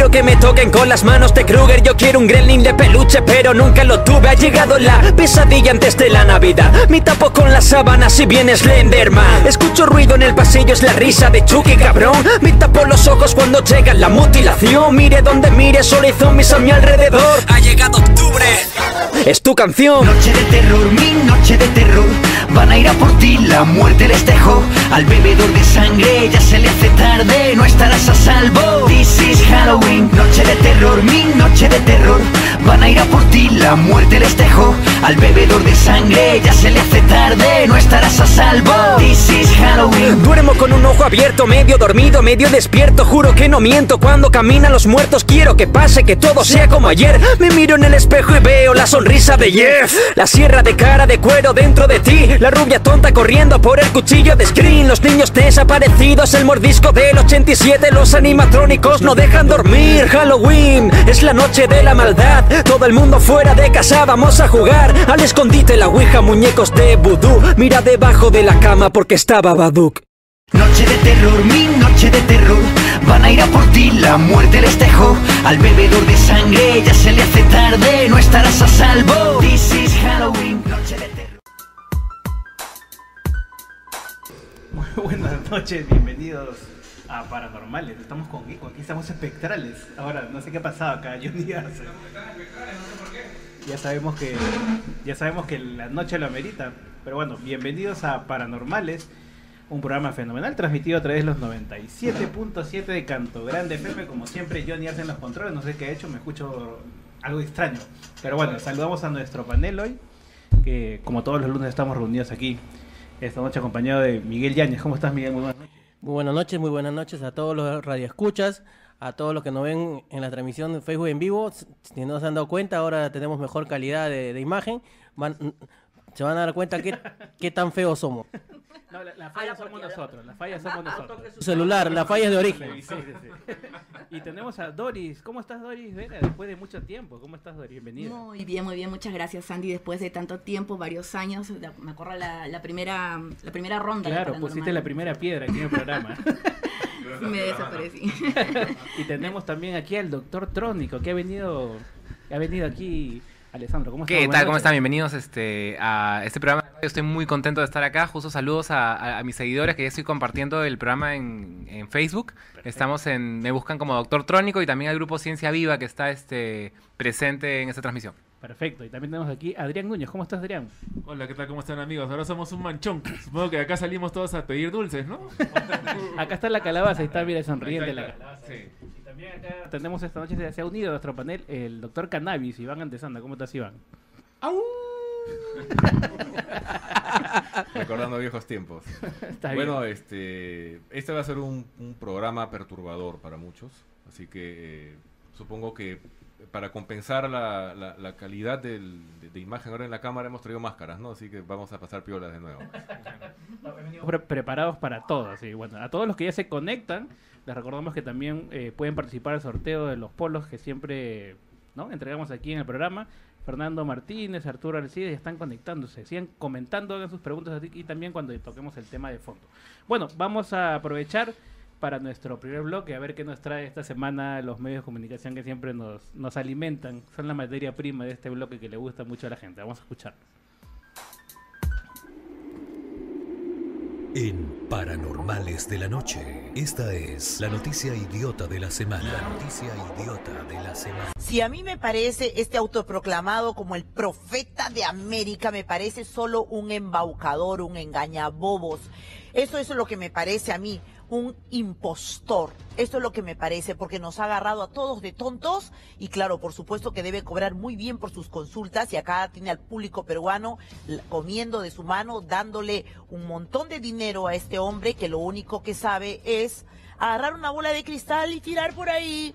quiero que me toquen con las manos de Kruger. Yo quiero un gremlin de peluche, pero nunca lo tuve. Ha llegado la pesadilla antes de la Navidad. Me tapo con las sábanas si viene Slenderman. Escucho ruido en el pasillo, es la risa de Chucky, cabrón. Me tapo los ojos cuando llega la mutilación. Mire donde mire, solo hay zombies a mi alrededor. Ha llegado octubre. Es tu canción. Noche de terror, mi noche de terror. Van a ir a por ti, la muerte les dejó. Al bebedor de sangre ya se le hace tarde, no estarás a salvo. This is Halloween, noche de terror, mi noche de terror. Van a ir a por ti, la muerte les dejó. Al bebedor de sangre ya se le hace tarde, no estarás a salvo. This is Halloween. Duermo con un ojo abierto, medio dormido, medio despierto. Juro que no miento cuando caminan los muertos. Quiero que pase, que todo sea como ayer. Me miro en el espejo y veo la sonrisa de Jeff. La sierra de cara de cuero dentro de ti. La rubia tonta corriendo por el cuchillo de screen. Los niños desaparecidos, el mordisco del 87. Los animatrónicos no dejan dormir. Halloween es la noche de la maldad. Todo el mundo fuera de casa, vamos a jugar al escondite, la ouija, muñecos de vudú. Mira debajo de la cama porque estaba Baduk. Noche de terror, mi noche de terror. Van a ir a por ti, la muerte les dejó. Al bebedor de sangre ya se le hace tarde, no estarás a salvo. This is Halloween, buenas noches, bienvenidos a Paranormales. Estamos con Geeko, aquí estamos espectrales. Ahora, no sé qué ha pasado acá, Johnny Arce. Ya sabemos que ya sabemos que la noche lo amerita. Pero bueno, bienvenidos a Paranormales, un programa fenomenal transmitido a través de los 97.7 de Canto Grande FM. Como siempre, Johnny Arce en los controles. No sé qué ha hecho, me escucho algo extraño. Pero bueno, saludamos a nuestro panel hoy, que como todos los lunes estamos reunidos aquí. Esta noche acompañado de Miguel Yáñez. ¿Cómo estás, Miguel? Muy buenas noches. Muy buenas noches, muy buenas noches a todos los radioescuchas, a todos los que nos ven en la transmisión de Facebook en vivo. Si no se han dado cuenta, ahora tenemos mejor calidad de, imagen. Van- se van a dar cuenta qué, qué tan feos somos. No, la, la falla somos nosotros, la falla somos nosotros. Su celular, la falla es de origen. Sí, sí, sí. Y tenemos a Doris. ¿Cómo estás, Doris? Vera, después de mucho tiempo. ¿Cómo estás, Doris? Bienvenida. Muy bien, muy bien, muchas gracias Sandy. Después de tanto tiempo, varios años, la- me acuerdo la, la primera la primera ronda. Claro, pusiste la primera piedra aquí en el programa. Me desaparecí. y tenemos también aquí al doctor Trónico, que ha venido, ha venido aquí. Alessandro, ¿cómo estás? ¿Qué tal? ¿Cómo están? Bienvenidos este, a este programa. Estoy muy contento de estar acá. Justo saludos a, a- a mis seguidores que ya estoy compartiendo el programa en, en Facebook. Estamos en, me buscan como Doctor Trónico y también al grupo Ciencia Viva que está este, presente en esta transmisión. Perfecto. Y también tenemos aquí a Adrián Núñez. ¿Cómo estás, Adrián? Hola, ¿qué tal? ¿Cómo están amigos? Ahora somos un manchón. Supongo que de acá salimos todos a pedir dulces, ¿no? Acá está la calabaza, ahí está, mira, sonriente la calabaza. sí. También acá tenemos esta noche, se ha unido a nuestro panel el doctor Cannabis, Iván Antesanda. ¿Cómo estás, Iván? Recordando viejos tiempos. Está bueno, bien. este, este va a ser un, un programa perturbador para muchos, así que eh, supongo que para compensar la, la- la calidad del- de, de imagen ahora en la cámara hemos traído máscaras, ¿no? Así que vamos a pasar piolas de nuevo. Pre- preparados para todo. Así, bueno, a todos los que ya se conectan, les recordamos que también eh, pueden participar al sorteo de los polos que siempre ¿no? entregamos aquí en el programa. Fernando Martínez, Arturo Alcides están conectándose. Sigan comentando, hagan sus preguntas aquí y también cuando toquemos el tema de fondo. Bueno, vamos a aprovechar para nuestro primer bloque a ver qué nos trae esta semana los medios de comunicación que siempre nos, nos alimentan. Son la materia prima de este bloque que le gusta mucho a la gente. Vamos a escuchar. En Paranormales de la Noche, esta es la noticia idiota de la semana. La noticia idiota de la semana. Si a mí me parece este autoproclamado como el profeta de América, me parece solo un embaucador, un engañabobos. Eso es lo que me parece a mí, un impostor. Esto es lo que me parece, porque nos ha agarrado a todos de tontos y claro, por supuesto que debe cobrar muy bien por sus consultas y acá tiene al público peruano comiendo de su mano, dándole un montón de dinero a este hombre que lo único que sabe es agarrar una bola de cristal y tirar por ahí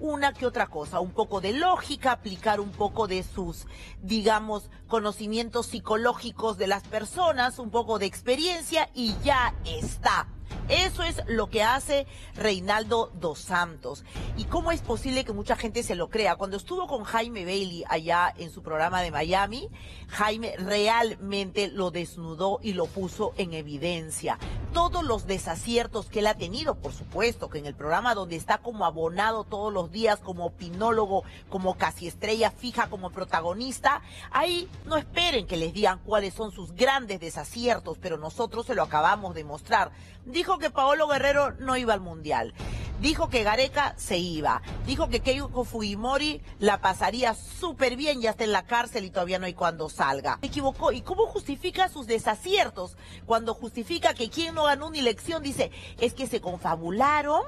una que otra cosa, un poco de lógica, aplicar un poco de sus, digamos, conocimientos psicológicos de las personas, un poco de experiencia y ya está. Eso es lo que hace Reinaldo dos Santos. ¿Y cómo es posible que mucha gente se lo crea? Cuando estuvo con Jaime Bailey allá en su programa de Miami, Jaime realmente lo desnudó y lo puso en evidencia. Todos los desaciertos que él ha tenido, por supuesto, que en el programa donde está como abonado todos los días, como opinólogo, como casi estrella fija, como protagonista, ahí no esperen que les digan cuáles son sus grandes desaciertos, pero nosotros se lo acabamos de mostrar. Dijo que Paolo Guerrero no iba al Mundial. Dijo que Gareca se iba. Dijo que Keiko Fujimori la pasaría súper bien, ya está en la cárcel y todavía no hay cuando salga. Se equivocó. ¿Y cómo justifica sus desaciertos? Cuando justifica que quien no ganó una elección dice, es que se confabularon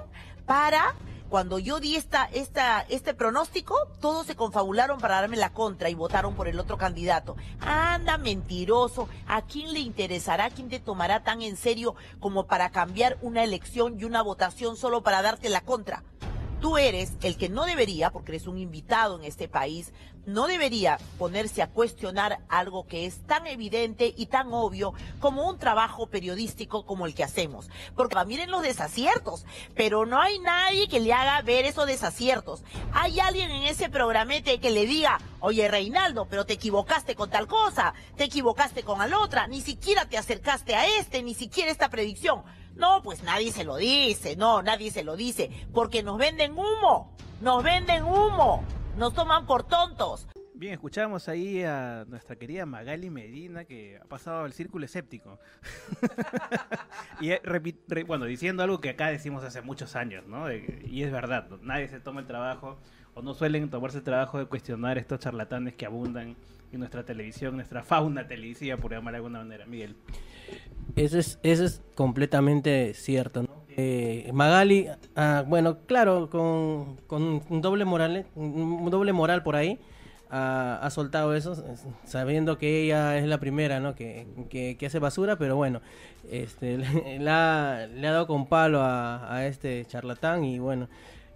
para cuando yo di esta, esta, este pronóstico, todos se confabularon para darme la contra y votaron por el otro candidato. Anda, mentiroso. ¿A quién le interesará? ¿Quién te tomará tan en serio como para cambiar una elección y una votación solo para darte la contra? Tú eres el que no debería, porque eres un invitado en este país, no debería ponerse a cuestionar algo que es tan evidente y tan obvio como un trabajo periodístico como el que hacemos. Porque miren los desaciertos, pero no hay nadie que le haga ver esos desaciertos. Hay alguien en ese programete que le diga, oye Reinaldo, pero te equivocaste con tal cosa, te equivocaste con la otra, ni siquiera te acercaste a este, ni siquiera esta predicción. No, pues nadie se lo dice, no, nadie se lo dice, porque nos venden humo, nos venden humo, nos toman por tontos. Bien, escuchamos ahí a nuestra querida Magali Medina que ha pasado al círculo escéptico. y eh, re- bueno, diciendo algo que acá decimos hace muchos años, ¿no? De- y es verdad, nadie se toma el trabajo o no suelen tomarse el trabajo de cuestionar estos charlatanes que abundan en nuestra televisión, nuestra fauna televisiva, por llamar de alguna manera. Miguel. Eso es, eso es completamente cierto. ¿no? Eh, Magali, ah, bueno, claro, con, con un doble moral, un doble moral por ahí, ah, ha soltado eso, sabiendo que ella es la primera, ¿no? Que, que, que hace basura, pero bueno, este, le, ha, le ha dado con palo a, a este charlatán y bueno.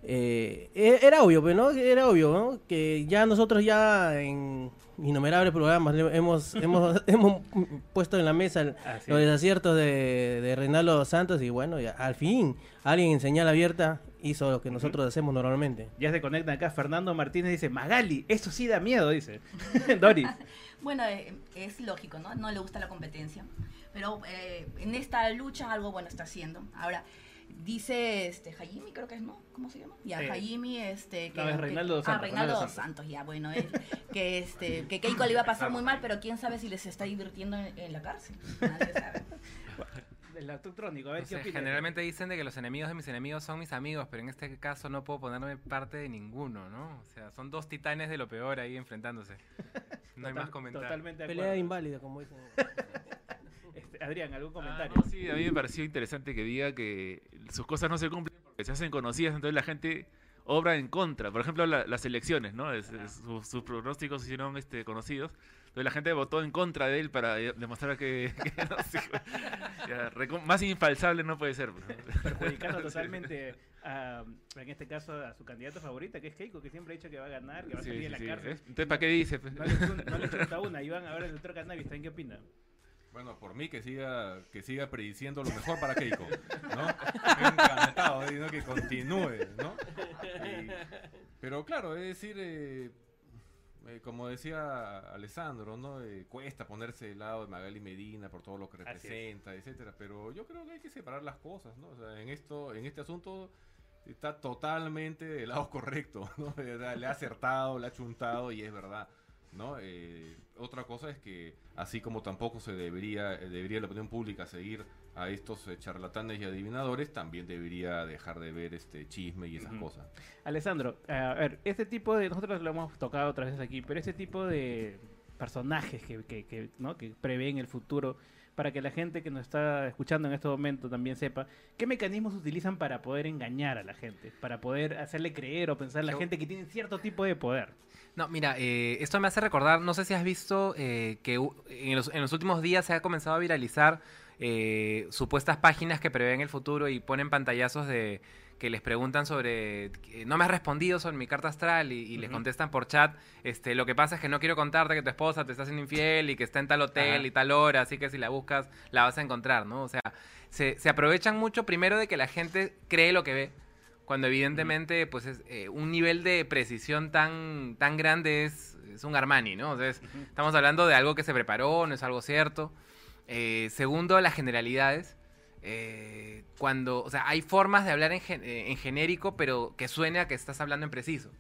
Eh, e- era obvio, pues, ¿no? Era obvio, ¿no? Que ya nosotros ya en innumerables programas hemos, hemos, hemos puesto en la mesa Así los es. desaciertos de, de Reinaldo Santos y bueno, ya, al fin alguien en señal abierta hizo lo que nosotros hacemos normalmente. Ya se conecta acá Fernando Martínez dice, Magali, eso sí da miedo, dice. Doris. Bueno, eh, es lógico, ¿no? No le gusta la competencia. Pero eh, en esta lucha algo bueno está haciendo. Ahora, dice este Jaime, creo que es, ¿no? ¿Cómo se llama? Ya, Eh, Jaime, este... no, es Reinaldo dos Ah, Santos, Reinaldo Reinaldo dos Santos, ya, bueno. él, que, este, que Keiko le iba a pasar muy mal, pero quién sabe si les está divirtiendo en, en la cárcel. Nadie sabe. El electrónico, a ver No qué sé, generalmente dicen de que los enemigos de mis enemigos son mis amigos, pero en este caso no puedo ponerme parte de ninguno, ¿no? O sea, son dos titanes de lo peor ahí enfrentándose. No hay Total- más comentarios. Totalmente de Pelea inválida, como dicen. Adrián, ¿algún Ah, comentario? no, sí, a mí me pareció interesante que diga que sus cosas no se cumplen porque se hacen conocidas, entonces la gente obra en contra. Por ejemplo, la- las elecciones, ¿no? Es- es- sus, sus pronósticos se hicieron este, conocidos. Entonces la gente votó en contra de él para eh, demostrar que, que no ya, más infalsable no puede ser. pues. Perjudicando totalmente, a, en este caso, a su candidata favorita, que es Keiko, que siempre ha dicho que va a ganar, que va a Sí, salir de sí, la sí. cárcel. ¿eh? Entonces, ¿para qué dice? pues? No le, no le una. Iván, ahora el doctor Cannabis, ¿también qué opina? Bueno, por mí que siga, que siga prediciendo lo mejor para Keiko, ¿no? Encantado, ¿eh? que continúe, ¿no? Y- pero claro, es decir, eh, eh, como decía Alessandro, ¿no? Eh, cuesta ponerse del lado de Magali Medina por todo lo que representa, etcétera, pero yo creo que hay que separar las cosas, ¿no? O sea, en esto, en este asunto está totalmente del lado correcto, ¿no? Le ha acertado, le ha chuntado y es verdad. ¿No? Eh, otra cosa es que, así como tampoco se debería, eh, debería la opinión pública seguir a estos eh, charlatanes y adivinadores, también debería dejar de ver este chisme y esas cosas. Alessandro, a ver, este tipo de. Nosotros lo hemos tocado otras veces aquí, pero este tipo de personajes que, que, que, ¿no? que prevén el futuro, para que la gente que nos está escuchando en este momento también sepa qué mecanismos utilizan para poder engañar a la gente, para poder hacerle creer o pensar a la Yo- gente que tiene cierto tipo de poder. No, mira, eh, esto me hace recordar, no sé si has visto eh, que u- en los, en los últimos días se ha comenzado a viralizar eh, supuestas páginas que prevén el futuro y ponen pantallazos de que les preguntan sobre, no me has respondido sobre mi carta astral y, y les contestan por chat, este, lo que pasa es que no quiero contarte que tu esposa te está haciendo infiel y que está en tal hotel y tal hora, así que si la buscas la vas a encontrar, ¿no? O sea, se, se aprovechan mucho primero de que la gente cree lo que ve, cuando evidentemente pues es, eh, un nivel de precisión tan, tan grande es, es un Armani, ¿no? O sea, es- estamos hablando de algo que se preparó, no es algo cierto. Eh, segundo, las generalidades. Eh, cuando, o sea, hay formas de hablar en, gen- eh, en genérico, pero que suene a que estás hablando en preciso.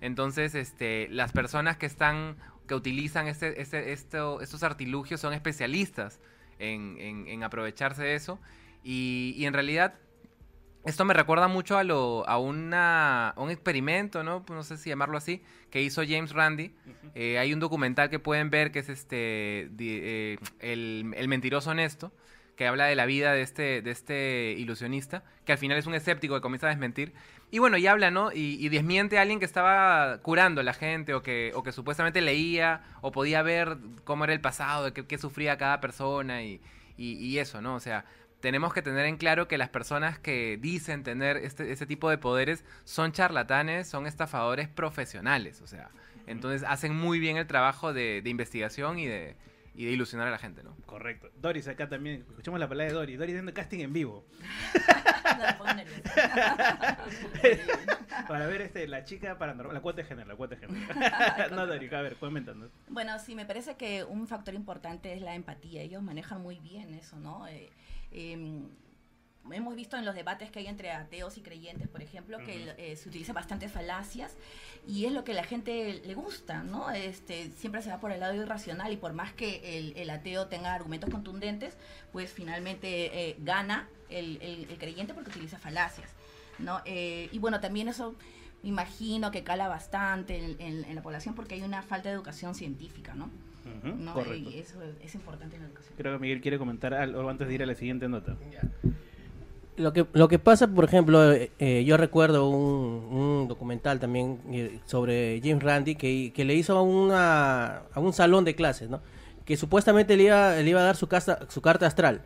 Entonces, este, las personas que están, que utilizan este, este, esto- estos artilugios son especialistas en, en- en aprovecharse de eso. Y, y en realidad, esto me recuerda mucho a, lo, a, una, a un experimento, ¿no? Pues no sé si llamarlo así, que hizo James Randi. Eh, hay un documental que pueden ver que es este di- eh, el, el mentiroso honesto, que habla de la vida de este, de este ilusionista, que al final es un escéptico que comienza a desmentir. Y bueno, y habla, ¿no? Y, y desmiente a alguien que estaba curando a la gente o que, o que supuestamente leía o podía ver cómo era el pasado, qué, qué sufría cada persona y, y, eso, ¿no? O sea, tenemos que tener en claro que las personas que dicen tener este, este tipo de poderes son charlatanes, son estafadores profesionales, o sea, entonces hacen muy bien el trabajo de investigación y de, y de ilusionar a la gente, ¿no? Correcto. Doris acá también. Escuchamos la palabra de Doris. Doris haciendo casting en vivo. No me pongo nerviosa. Para ver este, la chica paranormal. La cuota de género, la cuota de género. no, Doris, a ver, coméntanos. Bueno, sí, me parece que un factor importante es la empatía. Ellos manejan muy bien eso, ¿no? Eh, eh, hemos visto en los debates que hay entre ateos y creyentes, por ejemplo, que Ujú. eh, se utilizan bastantes falacias y es lo que a la gente le gusta, ¿no? Este, siempre se va por el lado irracional y por más que el, el ateo tenga argumentos contundentes, pues finalmente eh, gana el, el- el creyente porque utiliza falacias, ¿no? Eh, y bueno, también eso me imagino que cala bastante en, en- en la población porque hay una falta de educación científica, ¿no? Ujú, ¿No? correcto. Y eso es importante en la educación. Creo que Miguel quiere comentar algo antes de ir a la siguiente nota. Lo que, lo que pasa, por ejemplo, eh, eh, yo recuerdo un, un documental también eh, sobre James Randi que, que le hizo a, una, a un salón de clases, ¿no? Que supuestamente le iba, le iba a dar su, casa, su carta astral.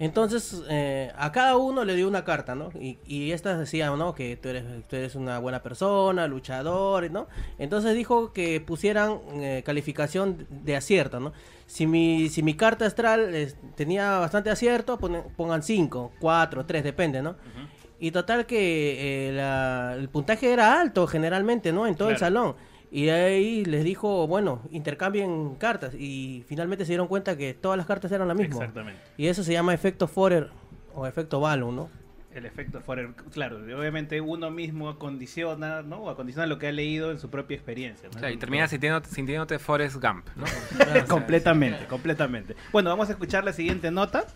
Entonces, eh, a cada uno le dio una carta, ¿no? Y, y estas decían, ¿no? Que tú eres, tú eres una buena persona, luchador, ¿no? Entonces dijo que pusieran eh, calificación de acierto, ¿no? Si mi, si mi carta astral tenía bastante acierto, ponen- pongan 5, 4, 3, depende, ¿no? Y total que eh, la- el puntaje era alto generalmente, ¿no? En todo el salón. Y ahí les dijo, bueno, intercambien cartas. Y finalmente se dieron cuenta que todas las cartas eran la misma. Exactamente. Y eso se llama efecto Forer o efecto Balloon, ¿no? El efecto Forer, claro, obviamente uno mismo acondiciona, ¿no? O acondiciona lo que ha leído en su propia experiencia. ¿no? O sea, y terminas sintiéndote, sintiéndote Forrest Gump, ¿no? Completamente, completamente. Bueno, vamos a escuchar la siguiente nota,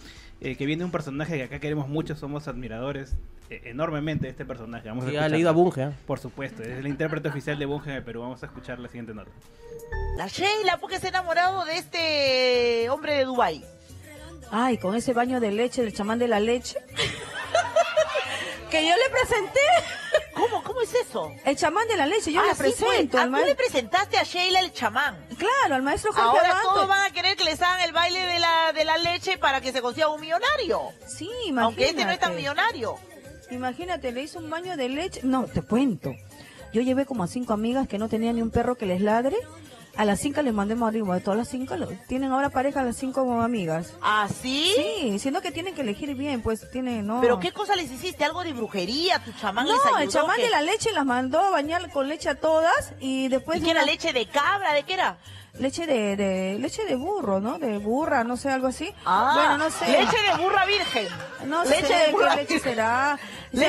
eh, que viene de un personaje que acá queremos mucho, somos admiradores eh, enormemente de este personaje. Vamos a ha leído a Bunge, ¿eh? Por supuesto, es el intérprete oficial de Bunge en el Perú. Vamos a escuchar la siguiente nota. La Sheila, porque se ha enamorado de este hombre de Dubai. Ay, con ese baño de leche, del chamán de la leche. Que yo le presenté. ¿Cómo? ¿Cómo es eso? El chamán de la leche, yo Ah, le pues. presento. Ah, al tú ma- le presentaste a Sheila el chamán. Claro, al maestro Jorge Ahora todos van a querer que les hagan el baile de la, de la leche para que se consiga un millonario. Sí, Aunque este no es tan imagínate. millonario. Imagínate, le hizo un baño de leche. No, te cuento. Yo llevé como a cinco amigas que no tenían ni un perro que les ladre. A las cinco les mandé. A todas las cinco lo- tienen ahora pareja las cinco amigas. ¿Ah, sí? Sí, siendo que tienen que elegir bien, pues tienen, no. ¿Pero qué cosa les hiciste? ¿Algo de brujería? ¿Tu chamán les No, ayudó? el chamán de la leche las mandó a bañar con leche a todas y después... ¿Y qué era leche de cabra? ¿De qué era? Leche de, de leche de burro, ¿no? De burra, no sé, algo así. Ah, bueno, no sé. Leche de burra virgen. No leche sé de qué burra leche. O sea,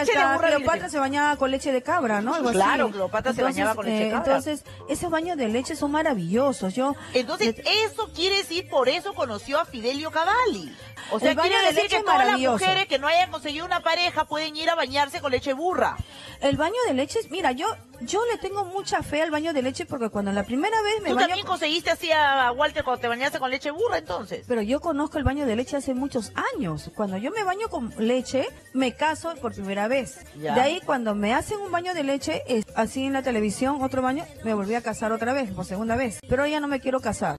de burra Cleopatra se bañaba con leche de cabra, ¿no? Algo Claro, así. Cleopatra se bañaba con leche de eh, cabra. Entonces, esos baños de leche son maravillosos. Yo Entonces, eso quiere decir, por eso conoció a Fidelio Cavalli. O sea, El baño quiere de decir que todas las mujeres que no hayan conseguido una pareja pueden ir a bañarse con leche burra. El baño de leche, es- mira, yo yo le tengo mucha fe al baño de leche porque cuando la primera vez me ¿Tú baño también conseguiste así a Walter cuando te bañaste con leche burra entonces? Pero yo conozco el baño de leche hace muchos años. Cuando yo me baño con leche, me caso por primera vez. Ya. De ahí, cuando me hacen un baño de leche, es así en la televisión, otro baño, me volví a casar otra vez, por segunda vez. Pero ya no me quiero casar.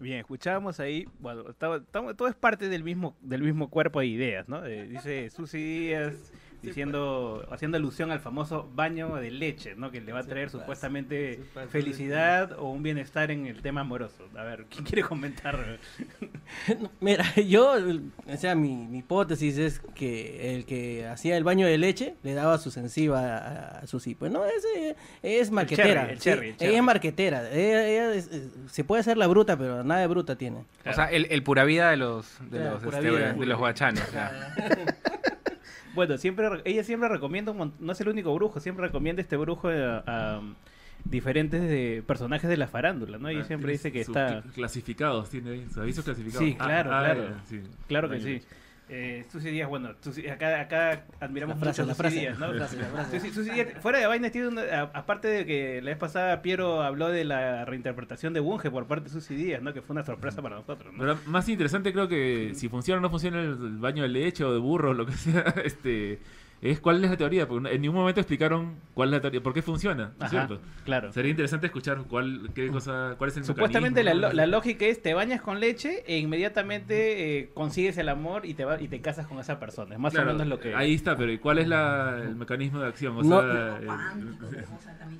Bien, escuchábamos ahí, bueno, estaba- todo es parte del mismo del mismo cuerpo de ideas, ¿no? Eh, dice Susi Díaz diciendo, haciendo alusión al famoso baño de leche, ¿no? Que le va a traer supuestamente felicidad o un bienestar en el tema amoroso. A ver, ¿quién quiere comentar? Mira, yo, o sea, mi, mi hipótesis es que el que hacía el baño de leche le daba su sensiva a, a Susi. Pues no, ese es marquetera. cherry, el sí, cherry, el cherry. Ella es marquetera. Ella, ella es- es- se puede hacer la bruta, pero nada de bruta tiene. O sea, el, el pura vida de los, de Claro, los, este, vida. de los guachanes. ya. Bueno, siempre ella siempre recomienda, un no es el único brujo, siempre recomienda este brujo a, a diferentes de, personajes de la farándula, ¿no? Y Ah, siempre dice que está... cl- Clasificados, tiene avisos clasificados. Sí, Ah, claro, ah, claro. ya, sí. Claro que sí. Eh, Susi Díaz, bueno, Susi- acá, acá admiramos La frase, mucho a Susi Díaz, ¿no? la frase, la frase. Susi- Susi Díaz, fuera de vainas, tiene una- a- aparte de que la vez pasada Piero habló de la reinterpretación de Bunge por parte de Susi Díaz, ¿no? Que fue una sorpresa para nosotros, ¿no? Pero más interesante creo que si funciona o no funciona el, el baño de leche o de burro o lo que sea, este es cuál es la teoría, porque en ningún momento explicaron cuál es la teoría, por qué funciona, ¿no es Ajá, cierto? claro. Sería interesante escuchar cuál, qué cosa, cuál es el Supuestamente la, la lógica es te bañas con leche e inmediatamente eh, consigues el amor y te va, y te casas con esa persona. Es más Claro, o menos lo que... Ahí está, pero ¿y cuál es la, el mecanismo de acción? O No- sea, el-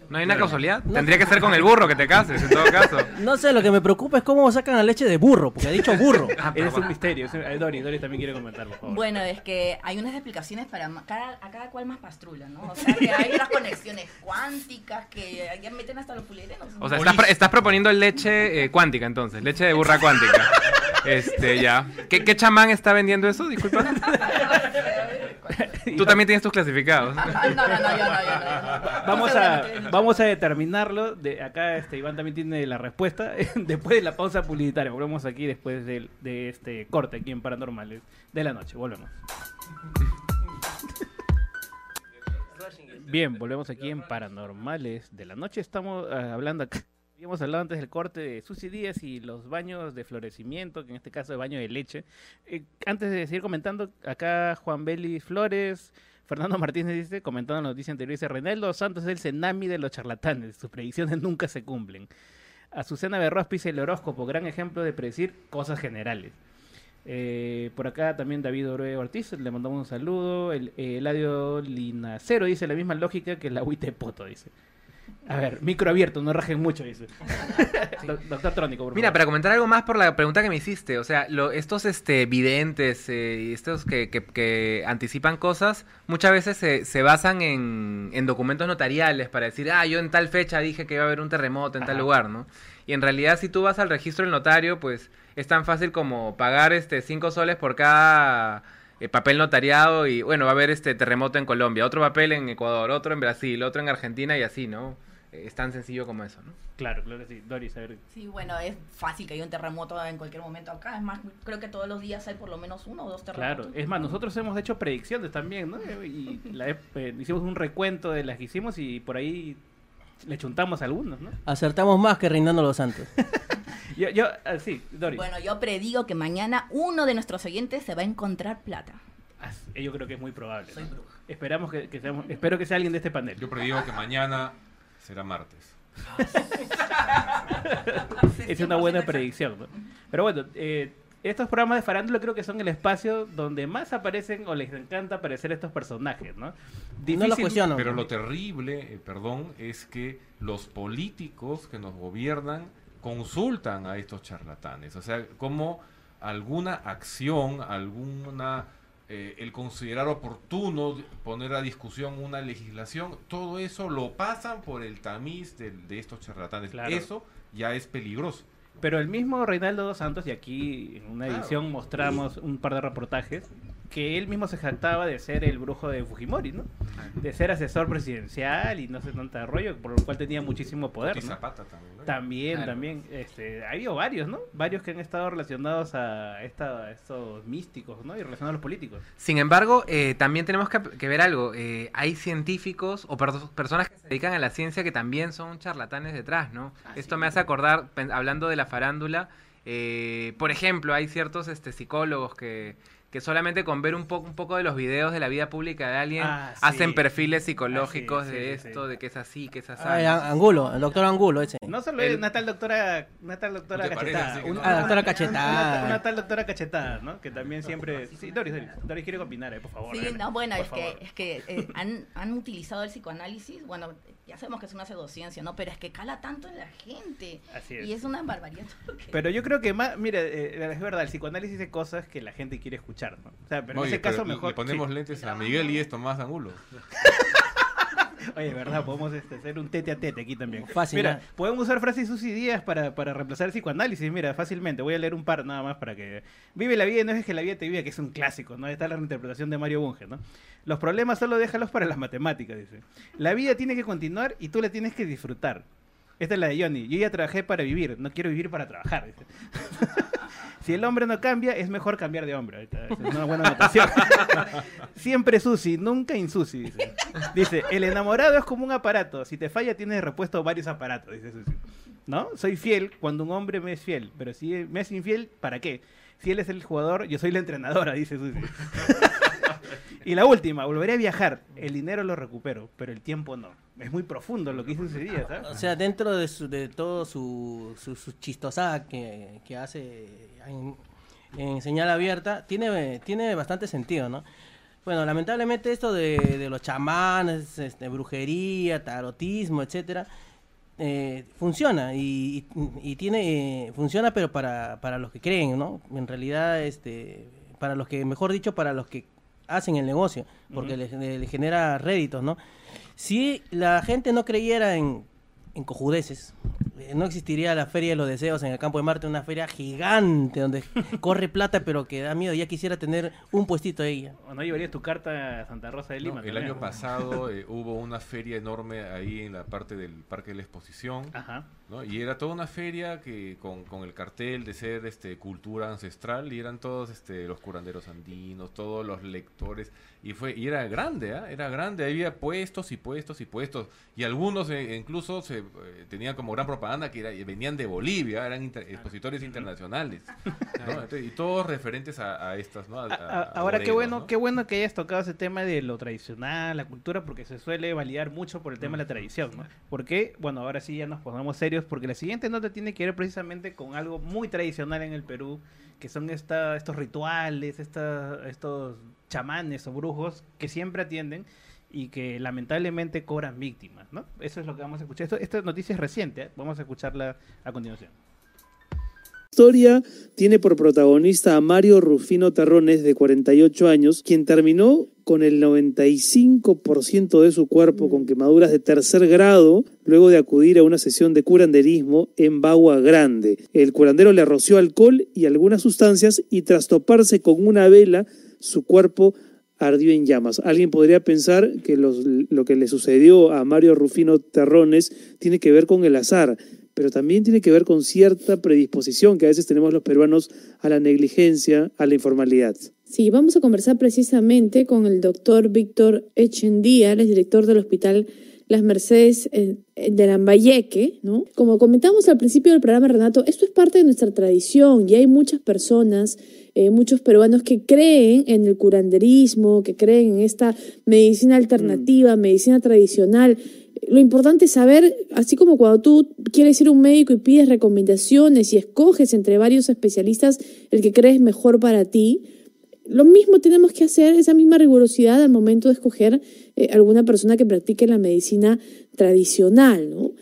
¿No hay una causalidad? Tendría que ser con el burro que te cases, en todo caso. No sé, lo que me preocupa es cómo sacan la leche de burro, porque ha dicho burro. Ese es un misterio. eh, Dori, Dori también quiere comentar, por favor. Bueno, es que hay unas explicaciones para cada, a cada cual más pastrula, ¿no? O sea, que hay unas conexiones cuánticas que ya meten hasta los pulirenos. O sea, estás, pro- estás proponiendo leche eh, cuántica entonces, leche de burra cuántica. Este, ya. ¿Qué, qué chamán está vendiendo eso? Disculpa. Tú también tienes tus clasificados. Ah, no, no, no, yo no, yo no. Vamos a, vamos a determinarlo. De, acá este Iván también tiene la respuesta. después de la pausa publicitaria. Volvemos aquí después del- de, este corte aquí en Paranormales de la noche. Volvemos. Bien, volvemos aquí en Paranormales de la noche. Estamos ah, hablando acá. Habíamos hablado antes del corte de Susi Díaz y los baños de florecimiento, que en este caso es baño de leche. Eh, antes de seguir comentando, acá Juan Beli Flores, Fernando Martínez dice, comentando la noticia anterior, dice, Reinaldo Santos es el cenami de los charlatanes, sus predicciones nunca se cumplen. Azucena Berroz pisa el horóscopo, gran ejemplo de predecir cosas generales. Eh, por acá también David Ore Ortiz, le mandamos un saludo. El, eh, Eladio Linacero dice la misma lógica que la de poto, dice. A ver, micro abierto, no rajen mucho, dice. Do- Doctor Trónico, por Mira, favor. para comentar algo más por la pregunta que me hiciste, o sea, lo- estos este, videntes eh, estos que, que- que anticipan cosas, muchas veces se, se basan en, en documentos notariales para decir, ah, yo en tal fecha dije que iba a haber un terremoto en tal lugar, ¿no? Y en realidad si tú vas al registro del notario, pues es tan fácil como pagar este cinco soles por cada eh, papel notariado y bueno, va a haber este terremoto en Colombia, otro papel en Ecuador, otro en Brasil, otro en Argentina y así, ¿no? Es tan sencillo como eso, ¿no? Claro, claro que sí. Doris, a ver. Sí, bueno, es fácil que haya un terremoto en cualquier momento acá. Es más, creo que todos los días hay por lo menos uno o dos terremotos. Claro, es más, nosotros hemos hecho predicciones también, ¿no? Y la- eh, hicimos un recuento de las que hicimos y por ahí le chuntamos algunos, ¿no? Acertamos más que Reinando los Santos. Yo, yo ah, sí, Doris. Bueno, yo predigo que mañana uno de nuestros oyentes se va a encontrar plata. Yo creo que es muy probable. ¿no? Soy bruja. Esperamos que, que seamos, espero que sea alguien de este panel. Yo predigo que mañana será martes. es una buena predicción. ¿no? Pero bueno, eh, estos programas de farándula creo que son el espacio donde más aparecen o les encanta aparecer estos personajes, ¿no? No los Difícil- cuestiono. Pero lo terrible, eh, perdón, es que los políticos que nos gobiernan consultan a estos charlatanes. O sea, como alguna acción, alguna eh, el considerar oportuno poner a discusión una legislación, todo eso lo pasan por el tamiz de, de estos charlatanes. Claro. Eso ya es peligroso. Pero el mismo Reinaldo dos Santos, y aquí en una Claro. edición mostramos un par de reportajes, que él mismo se jactaba de ser el brujo de Fujimori, ¿no? De ser asesor presidencial y no sé tanta rollo, por lo cual tenía muchísimo poder. ¿no? Zapata también. ¿no? También, Claro. también. Este, ha habido varios, ¿no? Varios que han estado relacionados a, esta, a estos místicos, ¿no? Y relacionados a los políticos. Sin embargo, eh, también tenemos que, que ver algo. eh, hay científicos o per- personas que se dedican a la ciencia que también son charlatanes detrás, ¿no? Esto me hace acordar, hablando de la farándula, eh, por ejemplo, hay ciertos este, psicólogos que que solamente con ver un poco un poco de los videos de la vida pública de alguien Ah, sí. hacen perfiles psicológicos Ah, sí, de sí, esto, de que es así, que es así. Ah, el Angulo, el doctor Angulo ese. No solo El- es una tal doctora, una tal doctora ¿No te parece cachetada. que una, no? Ah, doctora cachetada. Una, una tal doctora cachetada, ¿no? Que también siempre. Sí, Doris, Doris, Doris quiere opinar, eh, por favor. Sí, no, bueno, es que, es que eh, han, han utilizado el psicoanálisis, bueno, ya sabemos que es una pseudociencia, ¿no? Pero es que cala tanto en la gente. Así es. Y es una barbaridad. todo lo que- Pero yo creo que más, mira, eh, es verdad, el psicoanálisis de cosas que la gente quiere escuchar, ¿no? O sea, pero Oye, en ese caso pero mejor. Le ponemos sí. lentes a Miguel y es Tomás Angulo. Oye, verdad, podemos este, hacer un tete a tete aquí también. Fácil, Mira, podemos usar frases Susy Díaz para, para reemplazar el psicoanálisis, mira, fácilmente. Voy a leer un par nada más para que... Vive la vida y no es que la vida te viva, que es un clásico, ¿no? Está la reinterpretación de Mario Bunge, ¿no? Los problemas solo déjalos para las matemáticas, dice. La vida tiene que continuar y tú la tienes que disfrutar. Esta es la de Johnny. Yo ya trabajé para vivir, no quiero vivir para trabajar. si el hombre no cambia, es mejor cambiar de hombre. Es una buena anotación. Siempre Susi, nunca insusi. Dice. dice, el enamorado es como un aparato. Si te falla, tienes repuesto varios aparatos. Dice Susi. ¿No? Soy fiel cuando un hombre me es fiel. Pero si me es infiel, ¿para qué? Si él es el jugador, yo soy la entrenadora, dice Susi. Y la última, volveré a viajar. El dinero lo recupero, pero el tiempo no. Es muy profundo lo que dice ese día, ¿sabes? O sea, dentro de, su, de todo su, su, chistosada que, que hace en, señal abierta, tiene, tiene bastante sentido, ¿no? Bueno, lamentablemente esto de, de los chamanes, este, brujería, tarotismo, etcétera, eh, funciona y, y- tiene funciona pero para, para los que creen, ¿no? En realidad, este, para los que, mejor dicho, para los que hacen el negocio, porque le, le- le genera réditos, ¿no? Si la gente no creyera en, en cojudeces, eh, no existiría la Feria de los Deseos en el Campo de Marte, una feria gigante donde corre plata, pero que da miedo. Ya quisiera tener un puestito ahí. ¿O no llevarías tu carta a Santa Rosa de No, Lima? el también? año pasado eh, hubo una feria enorme ahí en la parte del Parque de la Exposición. Ajá. ¿No? Y era toda una feria que con, con el cartel de ser este cultura ancestral y eran todos este los curanderos andinos, todos los lectores y fue y era grande, ¿ah? era grande, había puestos y puestos y puestos y algunos eh, incluso se eh, tenían como gran propaganda que era- venían de Bolivia, eran inter- expositores internacionales, ¿no? Entonces, y todos referentes a, a estas, ¿no? A- A- a- a- a ahora qué bueno, ¿no? qué bueno que hayas tocado ese tema de lo tradicional, la cultura, porque se suele validar mucho por el tema de la tradición, ¿no? Porque, bueno, ahora sí ya nos ponemos serios, porque la siguiente nota tiene que ver precisamente con algo muy tradicional en el Perú, que son esta, estos rituales, esta, estos chamanes o brujos que siempre atienden y que lamentablemente cobran víctimas, ¿no? Eso es lo que vamos a escuchar. Esto, esta noticia es reciente, ¿eh? vamos a escucharla a continuación. historia tiene por protagonista a Mario Rufino Terrones, de 48 años, quien terminó con el 95% de su cuerpo con quemaduras de tercer grado luego de acudir a una sesión de curanderismo en Bagua Grande. El curandero le roció alcohol y algunas sustancias y tras toparse con una vela, su cuerpo ardió en llamas. Alguien podría pensar que los- lo que le sucedió a Mario Rufino Terrones tiene que ver con el azar, pero también tiene que ver con cierta predisposición que a veces tenemos los peruanos a la negligencia, a la informalidad. Sí, vamos a conversar precisamente con el doctor Víctor Echendía, es director del Hospital Las Mercedes de Lambayeque, ¿no? Como comentamos al principio del programa, Renato, esto es parte de nuestra tradición y hay muchas personas, eh, muchos peruanos que creen en el curanderismo, que creen en esta medicina alternativa, medicina tradicional. Lo importante es saber, así como cuando tú quieres ir a un médico y pides recomendaciones y escoges entre varios especialistas el que crees mejor para ti, lo mismo tenemos que hacer, esa misma rigurosidad al momento de escoger eh, alguna persona que practique la medicina tradicional, ¿no?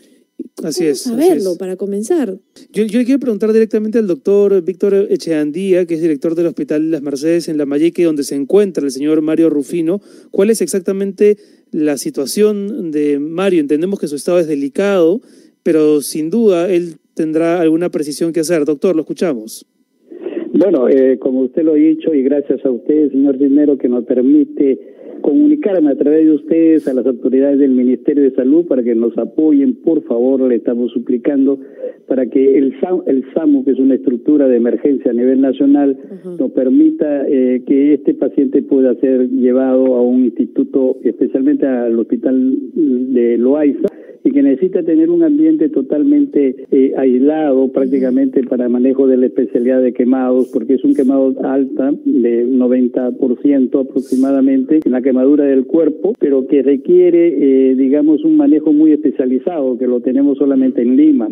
Así es. así Saberlo es. para comenzar. Yo, yo le quiero preguntar directamente al doctor Víctor Echeandía, que es director del Hospital Las Mercedes en Lambayeque, donde se encuentra el señor Mario Rufino. ¿Cuál es exactamente la situación de Mario? Entendemos que su estado es delicado, pero sin duda él tendrá alguna precisión que hacer. Doctor, lo escuchamos. Bueno, eh, como usted lo ha dicho, y gracias a usted, señor Dinero, que nos permite comunicarme a través de ustedes a las autoridades del Ministerio de Salud para que nos apoyen, por favor, le estamos suplicando para que el, SAM, el SAMU, que es una estructura de emergencia a nivel nacional, nos permita eh, que este paciente pueda ser llevado a un instituto, especialmente al hospital de Loaiza, y que necesita tener un ambiente totalmente eh, aislado prácticamente para manejo de la especialidad de quemados, porque es un quemado alta de 90% aproximadamente en la quemadura del cuerpo, pero que requiere, eh, digamos, un manejo muy especializado, que lo tenemos solamente en Lima.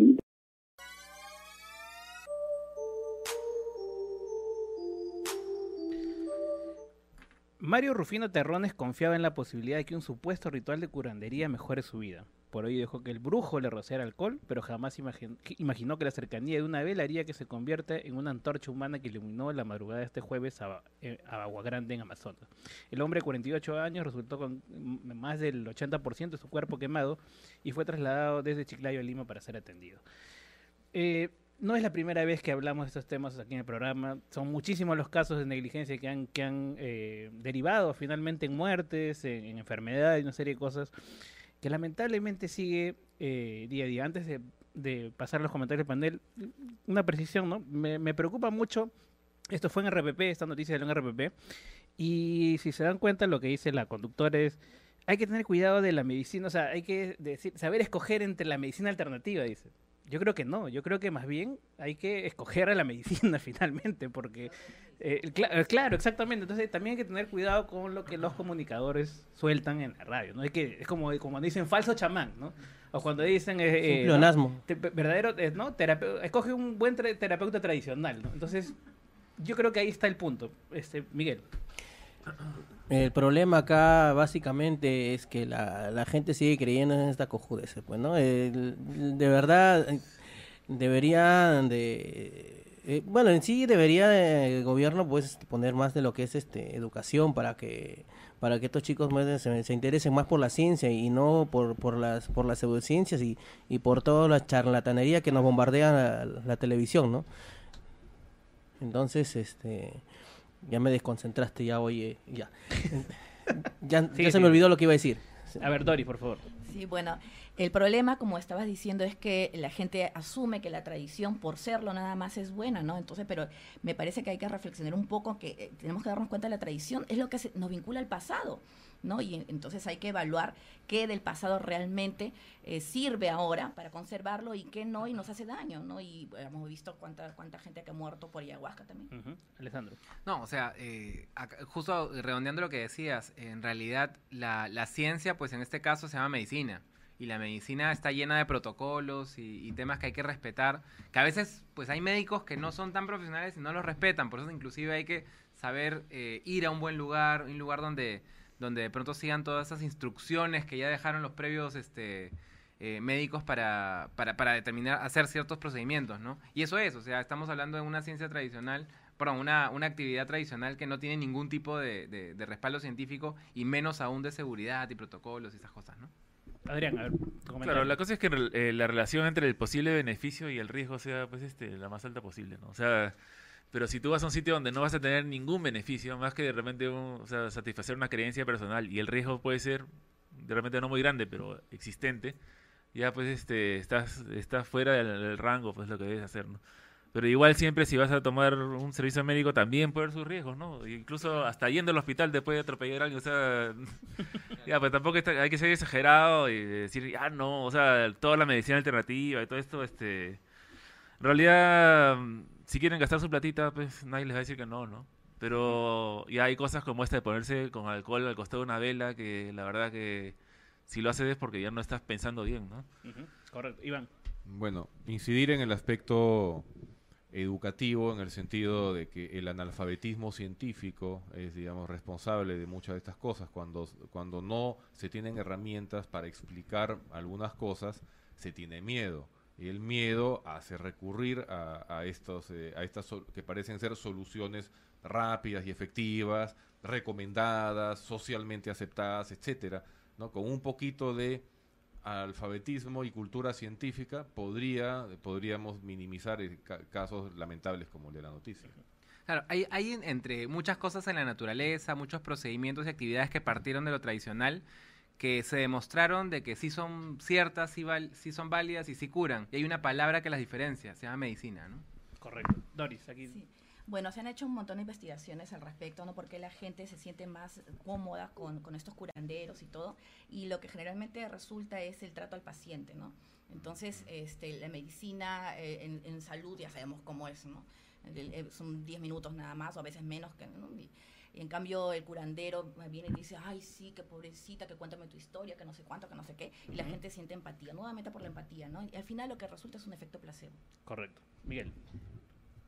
Mario Rufino Terrones confiaba en la posibilidad de que un supuesto ritual de curandería mejore su vida. Por ello dejó que el brujo le rociara alcohol, pero jamás imaginó que la cercanía de una vela haría que se convierta en una antorcha humana que iluminó la madrugada de este jueves a, eh, a en Amazonas. El hombre de 48 años resultó con más del 80% de su cuerpo quemado y fue trasladado desde Chiclayo a Lima para ser atendido. Eh, no es la primera vez que hablamos de estos temas aquí en el programa. Son muchísimos los casos de negligencia que han, que han eh, derivado finalmente en muertes, en, en enfermedades y una serie de cosas que lamentablemente sigue eh, día a día. Antes de, pasar los comentarios del panel, una precisión, ¿no? Me, me preocupa mucho. Esto fue en RPP, esta noticia de en RPP. Y si se dan cuenta, lo que dice la conductora es. Hay que tener cuidado de la medicina, o sea, hay que decir, saber escoger entre la medicina alternativa, dice. Yo creo que no, yo creo que más bien hay que escoger a la medicina finalmente, porque, eh, eh, claro, exactamente, entonces también hay que tener cuidado con lo que los comunicadores sueltan en la radio, ¿no? Hay que, es como, como cuando dicen falso chamán, ¿no? O cuando dicen... eh, Es un eh, ¿no? pleonasmo. Verdadero, eh, ¿no? Escoge un buen tra- terapeuta tradicional, ¿no? Entonces, yo creo que ahí está el punto, este Miguel. El problema acá básicamente es que la, gente sigue creyendo en esta cojudez, pues, ¿no? De verdad deberían de eh, bueno, en sí debería el gobierno pues poner más de lo que es este educación para que para que estos chicos se, se interesen más por la ciencia y no por, por las por las pseudociencias y, y por toda la charlatanería que nos bombardea la, la televisión, ¿no? Entonces, este ya me desconcentraste, ya oye, ya. ya, ya Sigue, se me olvidó lo que iba a decir. A ver, Dori, por favor. Sí, bueno, el problema, como estabas diciendo, es que la gente asume que la tradición, por serlo nada más, es buena, ¿no? Entonces, pero me parece que hay que reflexionar un poco, que eh, tenemos que darnos cuenta de la tradición, es lo que se- nos vincula al pasado, ¿no? Y en- entonces hay que evaluar qué del pasado realmente eh, sirve ahora para conservarlo y qué no y nos hace daño, ¿no? Y bueno, hemos visto cuánta, cuánta gente que ha muerto por ayahuasca también. Alessandro. No, o sea, eh, acá- justo redondeando lo que decías, en realidad la, la ciencia, pues en este caso se llama medicina. Y la medicina está llena de protocolos y, y temas que hay que respetar. Que a veces, pues hay médicos que no son tan profesionales y no los respetan. Por eso inclusive hay que saber eh, ir a un buen lugar, un lugar donde, donde de pronto sigan todas esas instrucciones que ya dejaron los previos este, eh, médicos para, para, para determinar, hacer ciertos procedimientos, ¿no? Y eso es, o sea, estamos hablando de una ciencia tradicional, perdón, una, una actividad tradicional que no tiene ningún tipo de, de- de respaldo científico y menos aún de seguridad y protocolos y esas cosas, ¿no? Adrián, a ver. Claro, la cosa es que eh, la relación entre el posible beneficio y el riesgo sea pues este la más alta posible, ¿no? O sea, pero si tú vas a un sitio donde no vas a tener ningún beneficio, más que de repente un- o sea, satisfacer una creencia personal y el riesgo puede ser de repente no muy grande, pero existente, ya pues este estás estás fuera del, del rango, pues lo que debes hacer, ¿no? Pero igual siempre si vas a tomar un servicio médico también puede haber sus riesgos, ¿no? Incluso hasta yendo al hospital te puede atropellar alguien, o sea, ya, pues tampoco está- hay que ser exagerado y decir, ah, no, o sea, toda la medicina alternativa y todo esto, este, en realidad, si quieren gastar su platita, pues nadie les va a decir que no, ¿no? Pero ya hay cosas como esta de ponerse con alcohol al costado de una vela, que la verdad que si lo haces es porque ya no estás pensando bien, ¿no? Ujú, Correcto. Iván. Bueno, incidir en el aspecto educativo en el sentido de que el analfabetismo científico es, digamos, responsable de muchas de estas cosas. Cuando, cuando no se tienen herramientas para explicar algunas cosas, se tiene miedo. El miedo hace recurrir a, a estos, eh, a estas que parecen ser soluciones rápidas y efectivas, recomendadas, socialmente aceptadas, etcétera, ¿no? Con un poquito de alfabetismo y cultura científica podría podríamos minimizar eh, ca- casos lamentables como el de la noticia. Claro, hay, hay en- entre muchas cosas en la naturaleza, muchos procedimientos y actividades que partieron de lo tradicional, que se demostraron de que sí son ciertas, sí, val- sí son válidas y sí curan. Y hay una palabra que las diferencia, se llama medicina, ¿no? Correcto. Doris, aquí. Bueno, se han hecho un montón de investigaciones al respecto, ¿no? Porque la gente se siente más cómoda con, con estos curanderos y todo. Y lo que generalmente resulta es el trato al paciente, ¿no? Entonces, este, la medicina eh, en, en salud ya sabemos cómo es, ¿no? El- el- son 10 minutos nada más o a veces menos. Que, ¿no? y, y en cambio el curandero viene y dice, ay, sí, que pobrecita, que cuéntame tu historia, que no sé cuánto, que no sé qué. Y la gente siente empatía, nuevamente por la empatía, ¿no? Y al final lo que resulta es un efecto placebo. Correcto. Miguel.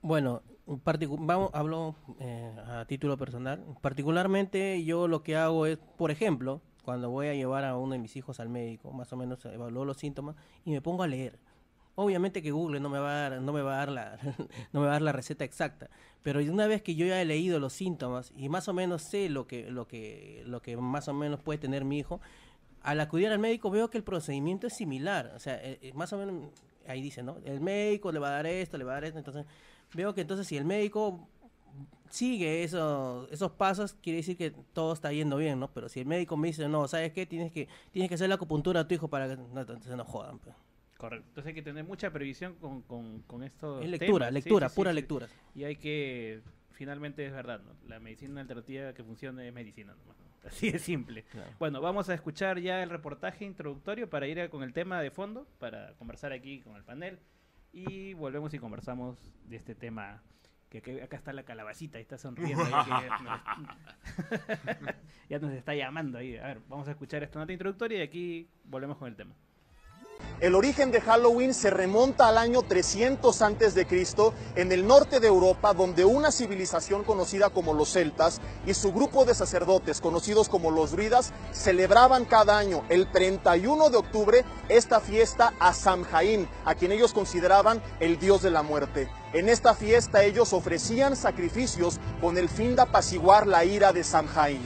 Bueno, vamos, hablo eh, a título personal. Particularmente yo lo que hago es, por ejemplo, cuando voy a llevar a uno de mis hijos al médico, más o menos evalúo los síntomas y me pongo a leer. Obviamente que Google no me va a dar, no me va a dar la, no me va a dar la receta exacta, pero una vez que yo ya he leído los síntomas y más o menos sé lo que, lo que, lo que más o menos puede tener mi hijo, al acudir al médico veo que el procedimiento es similar, o sea, eh, eh, más o menos ahí dice, ¿no? El médico le va a dar esto, le va a dar esto, entonces veo que entonces si el médico sigue esos, esos pasos, quiere decir que todo está yendo bien, ¿no? Pero si el médico me dice, no, ¿sabes qué? Tienes que, tienes que hacer la acupuntura a tu hijo para que no, entonces no jodan. pues. Correcto. Entonces hay que tener mucha previsión con, con, con esto. Es lectura, lectura, pura lectura. Y hay que, finalmente es verdad, ¿no? La medicina alternativa que funcione es medicina nomás. ¿no? Así de simple. Claro. Bueno, vamos a escuchar ya el reportaje introductorio para ir a- con el tema de fondo, para conversar aquí con el panel. Y volvemos y conversamos de este tema. Que, que acá está la calabacita, ahí está sonriendo. ahí, que ya nos está llamando ahí. A ver, vamos a escuchar esta nota introductoria y aquí volvemos con el tema. El origen de Halloween se remonta al año 300 antes de Cristo en el norte de Europa, donde una civilización conocida como los celtas y su grupo de sacerdotes conocidos como los druidas celebraban cada año el 31 de octubre esta fiesta a Samhain, a quien ellos consideraban el dios de la muerte. En esta fiesta ellos ofrecían sacrificios con el fin de apaciguar la ira de Samhain.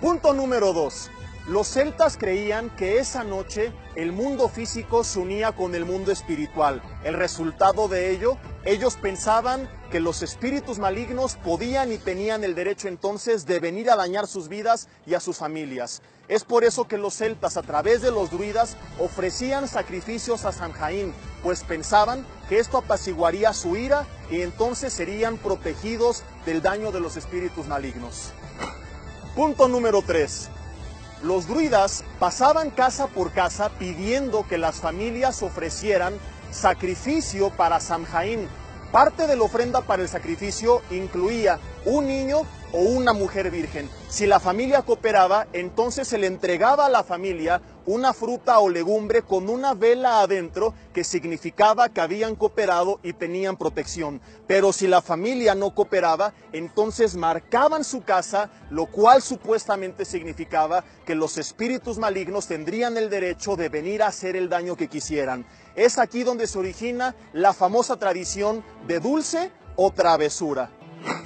Punto número 2. Los celtas creían que esa noche el mundo físico se unía con el mundo espiritual. El resultado de ello, ellos pensaban que los espíritus malignos podían y tenían el derecho entonces de venir a dañar sus vidas y a sus familias. Es por eso que los celtas a través de los druidas ofrecían sacrificios a Samhain, pues pensaban que esto apaciguaría su ira y entonces serían protegidos del daño de los espíritus malignos. Punto número 3. Los druidas pasaban casa por casa pidiendo que las familias ofrecieran sacrificio para Samhain. Parte de la ofrenda para el sacrificio incluía un niño o una mujer virgen. Si la familia cooperaba, entonces se le entregaba a la familia una fruta o legumbre con una vela adentro que significaba que habían cooperado y tenían protección. Pero si la familia no cooperaba, entonces marcaban su casa, lo cual supuestamente significaba que los espíritus malignos tendrían el derecho de venir a hacer el daño que quisieran. Es aquí donde se origina la famosa tradición de dulce o travesura.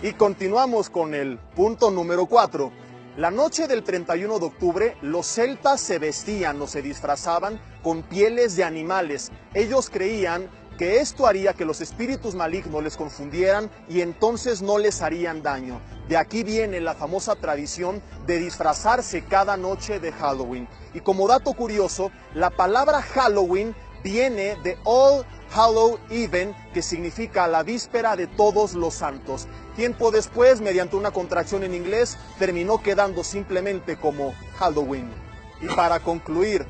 Y continuamos con el punto número 4. La noche del 31 de octubre, los celtas se vestían o se disfrazaban con pieles de animales. Ellos creían que esto haría que los espíritus malignos les confundieran y entonces no les harían daño. De aquí viene la famosa tradición de disfrazarse cada noche de Halloween. Y como dato curioso, la palabra Halloween viene de All Hallow Even, que significa la víspera de todos los santos. Tiempo después, mediante una contracción en inglés, terminó quedando simplemente como Halloween. Y para concluir,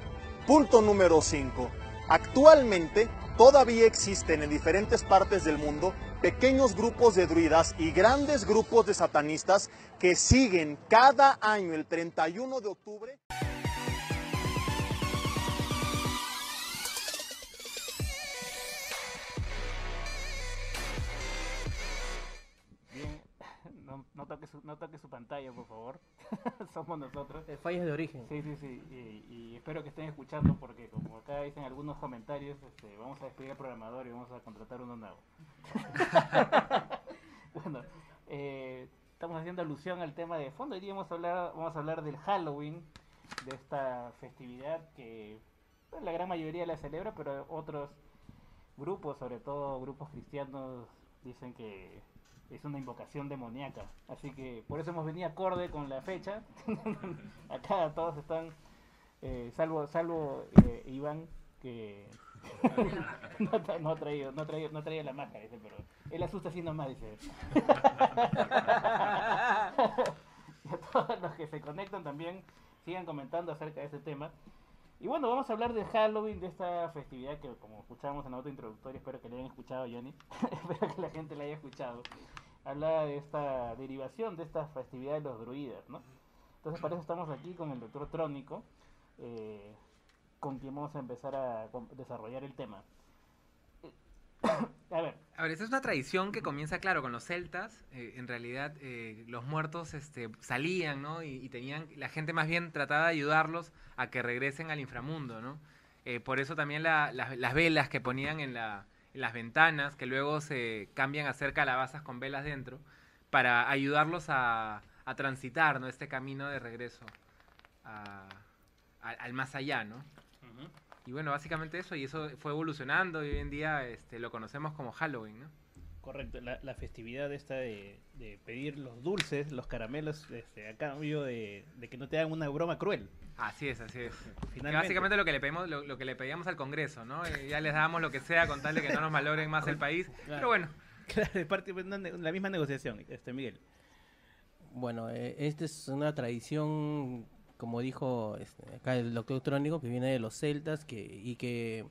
punto número 5. Actualmente todavía existen en diferentes partes del mundo pequeños grupos de druidas y grandes grupos de satanistas que siguen cada año el 31 de octubre. No, no, toque su, no toque su pantalla, por favor. Somos nosotros. fallas de origen. Sí, sí, sí. Y, y espero que estén escuchando porque como acá dicen algunos comentarios, este, vamos a despedir al programador y vamos a contratar uno nuevo. bueno, eh, estamos haciendo alusión al tema de fondo. Hoy día vamos a hablar, vamos a hablar del Halloween, de esta festividad que pues, la gran mayoría la celebra, pero otros grupos, sobre todo grupos cristianos, dicen que es una invocación demoníaca. Así que por eso hemos venido acorde con la fecha. Acá todos están, eh, salvo, salvo eh, Iván, que no, tra- no ha traído, no ha traído, no ha la máscara, dice, pero él asusta así nomás, dice. y a todos los que se conectan también sigan comentando acerca de ese tema. Y bueno, vamos a hablar de Halloween, de esta festividad que como escuchamos en la nota introductoria, espero que le hayan escuchado, Johnny. espero que la gente la haya escuchado. Habla de esta derivación de esta festividad de los druidas, ¿no? Entonces para eso estamos aquí con el doctor Trónico, eh, con quien vamos a empezar a desarrollar el tema. A ver, A ver, esta es una tradición que comienza, claro, con los celtas. Eh, en realidad, eh, los muertos este, salían, ¿no? Y, y tenían, la gente más bien trataba de ayudarlos a que regresen al inframundo, ¿no? Eh, por eso también la- las- las velas que ponían en, la- en las ventanas, que luego se cambian a hacer calabazas con velas dentro, para ayudarlos a, a transitar, ¿no? Este camino de regreso a- a- al más allá, ¿no? Y bueno, básicamente eso, y eso fue evolucionando y hoy en día este, lo conocemos como Halloween, ¿no? Correcto, la, la festividad esta de, de pedir los dulces, los caramelos, este, a cambio de, de que no te hagan una broma cruel. Así es, así es. Que Finalmente. básicamente lo que le pedimos, lo, lo que le pedíamos al Congreso, ¿no? Eh, ya les dábamos lo que sea con tal de que no nos malogren más el país. Pero bueno, Claro, es parte de la misma negociación, este Miguel. Bueno, eh, esta es una tradición, como dijo este, acá el doctor Trónico, que viene de los celtas que, y que,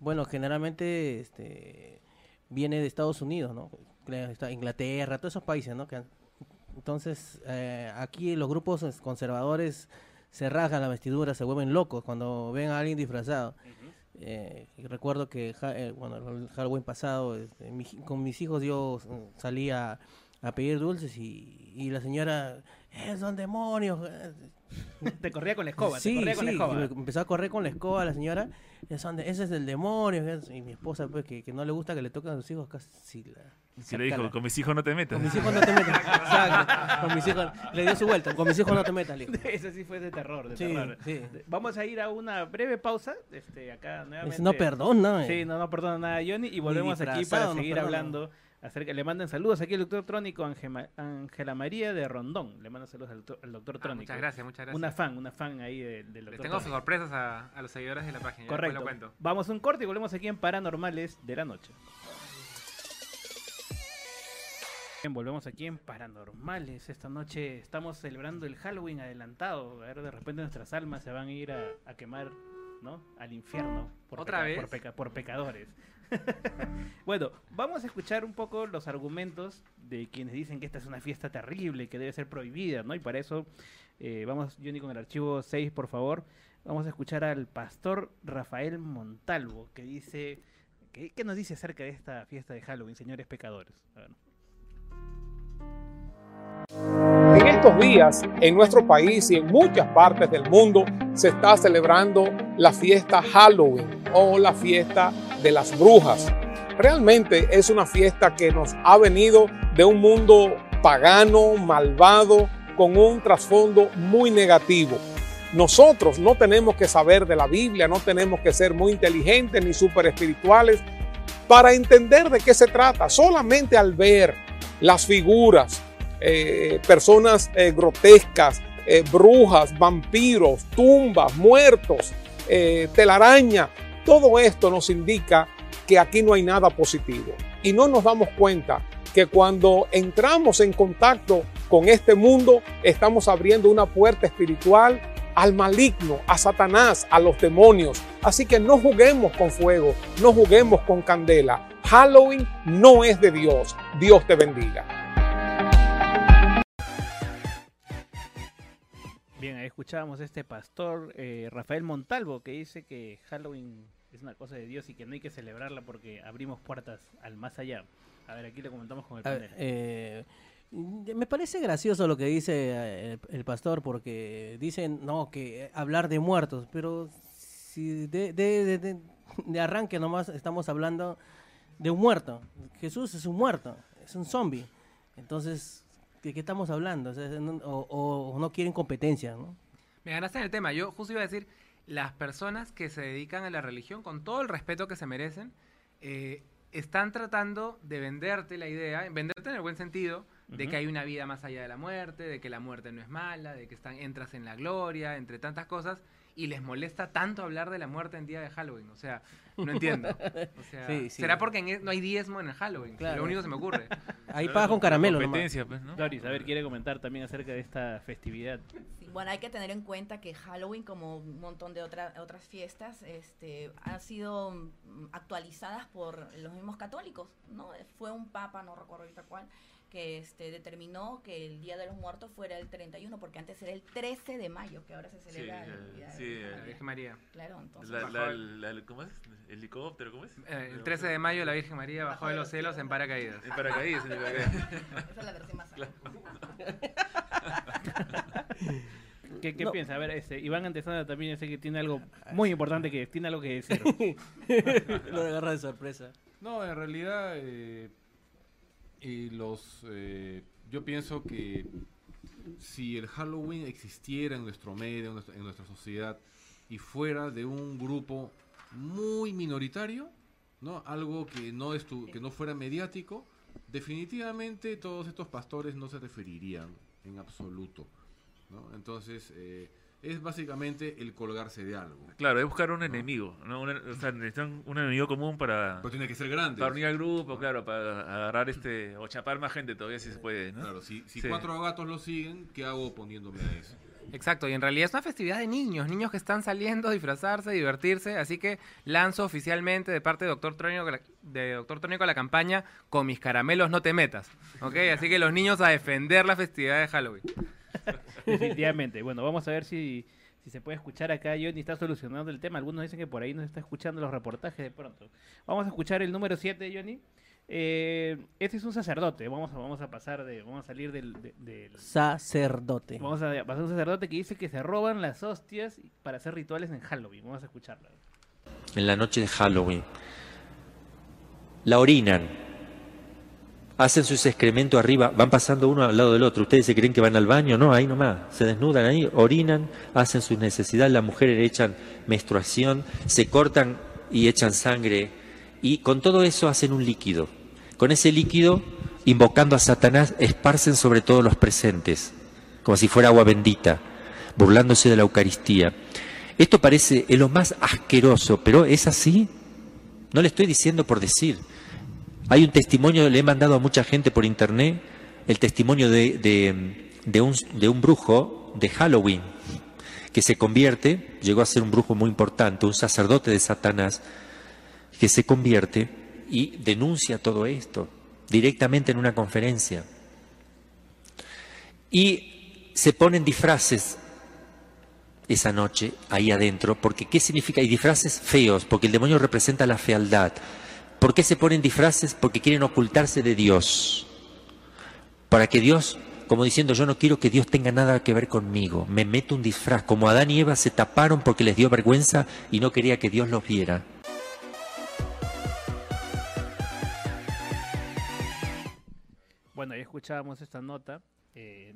bueno, generalmente este, viene de Estados Unidos, ¿no? Inglaterra, todos esos países, ¿no? Que entonces, eh, aquí los grupos es, conservadores se rasgan la vestidura, se vuelven locos cuando ven a alguien disfrazado. Eh, y recuerdo que ja- eh, bueno, el Halloween pasado, este, mi con mis hijos yo salía a pedir dulces y, y la señora, es son demonios. eh". Te corría con la escoba, te Sí, corría con la sí, escoba. y me empezó a correr con la escoba la señora. "Es son de- ese es el demonio. es-". Y mi esposa, pues, que, que no le gusta que le toquen a sus hijos, casi la... Si le dijo, con mis hijos no te metas. Con mis hijos no te metas. Exacto. Con mis hijos, le dio su vuelta. Con mis hijos no te metas, le dijo. Ese sí fue de terror, de Sí, terror. sí. Vamos a ir a una breve pausa. Este, acá nuevamente. no perdona, eh. Sí, no, no perdona nada, Johnny. Y volvemos aquí para no seguir perdona. hablando acerca. Le mandan saludos aquí el doctor Trónico, Ángela María de Rondón. Le manda saludos al doctor, al doctor Ah, Trónico. muchas gracias, muchas gracias. Una fan, una fan ahí del, les doctor tengo Trónico. sorpresas a, a los seguidores de la página. Correcto. lo cuento. Vamos a un corte y volvemos aquí en Paranormales de la Noche. Bien, volvemos aquí en Paranormales. Esta noche estamos celebrando el Halloween adelantado. A ver, de repente nuestras almas se van a ir a, a quemar, ¿no? Al infierno. Por ¿Otra vez? Por, peca- por pecadores. bueno, vamos a escuchar un poco los argumentos de quienes dicen que esta es una fiesta terrible, que debe ser prohibida, ¿no? Y para eso, eh, vamos, Johnny, con el archivo 6, por favor. Vamos a escuchar al pastor Rafael Montalvo, que dice... ¿Qué, nos dice acerca de esta fiesta de Halloween, señores pecadores? En estos días, en nuestro país y en muchas partes del mundo, se está celebrando la fiesta Halloween o la fiesta de las brujas. Realmente es una fiesta que nos ha venido de un mundo pagano, malvado, con un trasfondo muy negativo. Nosotros no tenemos que saber de la Biblia, no tenemos que ser muy inteligentes ni súper espirituales para entender de qué se trata. Solamente al ver las figuras, eh, personas eh, grotescas, eh, brujas, vampiros, tumbas, muertos, telaraña, todo esto nos indica que aquí no hay nada positivo. Y no nos damos cuenta que cuando entramos en contacto con este mundo, estamos abriendo una puerta espiritual al maligno, a Satanás, a los demonios. Así que no juguemos con fuego, no juguemos con candela. Halloween no es de Dios. Dios te bendiga. Bien, ahí escuchábamos a este pastor eh, Rafael Montalvo que dice que Halloween es una cosa de Dios y que no hay que celebrarla porque abrimos puertas al más allá. A ver, aquí le comentamos con el panel. eh, me parece gracioso lo que dice eh, el, el pastor porque dicen no que hablar de muertos, pero si de, de, de- de- de arranque nomás estamos hablando de un muerto. Jesús es un muerto, es un zombie. Entonces, ¿de qué estamos hablando? O, sea, no, o- o no quieren competencia, ¿no? Me ganaste en el tema. Yo justo iba a decir, las personas que se dedican a la religión, con todo el respeto que se merecen, eh, están tratando de venderte la idea, venderte en el buen sentido, de que hay una vida más allá de la muerte, de que la muerte no es mala, de que están, entras en la gloria, entre tantas cosas. Y les molesta tanto hablar de la muerte en día de Halloween. O sea, no entiendo. O sea, Sí, sí. ¿Será porque en e- no hay diezmo en el Halloween? Claro. Lo único que se me ocurre. Ahí pagas con caramelo nomás. Competencia, pues, ¿no? Doris, a ver, quiere comentar también acerca de esta festividad. Sí, bueno, hay que tener en cuenta que Halloween, como un montón de otra- otras fiestas, este, han sido mm, actualizadas por los mismos católicos, ¿no? Fue un papa, no recuerdo ahorita cuál, que este, determinó que el Día de los Muertos fuera el 31, porque antes era el 13 de mayo, que ahora se celebra Sí, el eh, Día de sí, los eh. La Virgen María. Claro, entonces... La- la- el- la- ¿Cómo es? ¿Helicóptero? ¿Cómo es? Eh, el 13 de mayo la Virgen María bajó de los cielos en paracaídas. En paracaídas, en paracaídas. Esa es la versión más ¿Qué, qué No. piensa? A ver, este, Iván Antesana también sé que tiene algo muy importante que tiene algo que decir. Lo agarra de sorpresa. No, en realidad, eh, y los, eh, yo pienso que si el Halloween existiera en nuestro medio, en nuestra, en nuestra sociedad, y fuera de un grupo muy minoritario, ¿no? Algo que no, estu- que no fuera mediático, definitivamente todos estos pastores no se referirían en absoluto, ¿no? Entonces, eh, es básicamente el colgarse de algo. Claro, es buscar un enemigo, ¿no? Una- o sea, necesitan un enemigo común para... Pero tiene que ser grande. Para unir al grupo, claro, para agarrar este... O chapar más gente todavía si se puede, ¿no? Claro, si, si Sí. cuatro gatos lo siguen, ¿qué hago oponiéndome a eso? Exacto, y en realidad es una festividad de niños, niños que están saliendo a disfrazarse, divertirse, así que lanzo oficialmente de parte de Doctor Trónico, de Doctor Trónico la campaña Con mis caramelos no te metas, ¿ok? Así que los niños a defender la festividad de Halloween. Definitivamente. Bueno, vamos a ver si, si se puede escuchar acá. Johnny está solucionando el tema. Algunos dicen que por ahí nos está escuchando los reportajes de pronto. Vamos a escuchar el número 7, Johnny. Eh, este es un sacerdote. Vamos a, vamos a pasar de. Vamos a salir del. de- del- Sacerdote. Vamos a pasar a un sacerdote que dice que se roban las hostias para hacer rituales en Halloween. Vamos a escucharla. en la noche de Halloween. La orinan. Hacen sus excrementos arriba, van pasando uno al lado del otro. ¿Ustedes se creen que van al baño? No, ahí nomás. Se desnudan ahí, orinan, hacen sus necesidades. Las mujeres echan menstruación, se cortan y echan sangre. Y con todo eso hacen un líquido. Con ese líquido, invocando a Satanás, esparcen sobre todos los presentes, como si fuera agua bendita, burlándose de la Eucaristía. Esto parece lo más asqueroso, pero es así. No le estoy diciendo por decir. Hay un testimonio, le he mandado a mucha gente por internet, el testimonio de, un, un brujo de Halloween, que se convierte, llegó a ser un brujo muy importante, un sacerdote de Satanás, que se convierte y denuncia todo esto directamente en una conferencia. Y se ponen disfraces esa noche ahí adentro, porque ¿qué significa? Y disfraces feos, porque el demonio representa la fealdad. ¿Por qué se ponen disfraces? Porque quieren ocultarse de Dios. Para que Dios, como diciendo, yo no quiero que Dios tenga nada que ver conmigo, me meto un disfraz, como Adán y Eva se taparon porque les dio vergüenza y no quería que Dios los viera. Bueno, ya escuchábamos esta nota. Eh,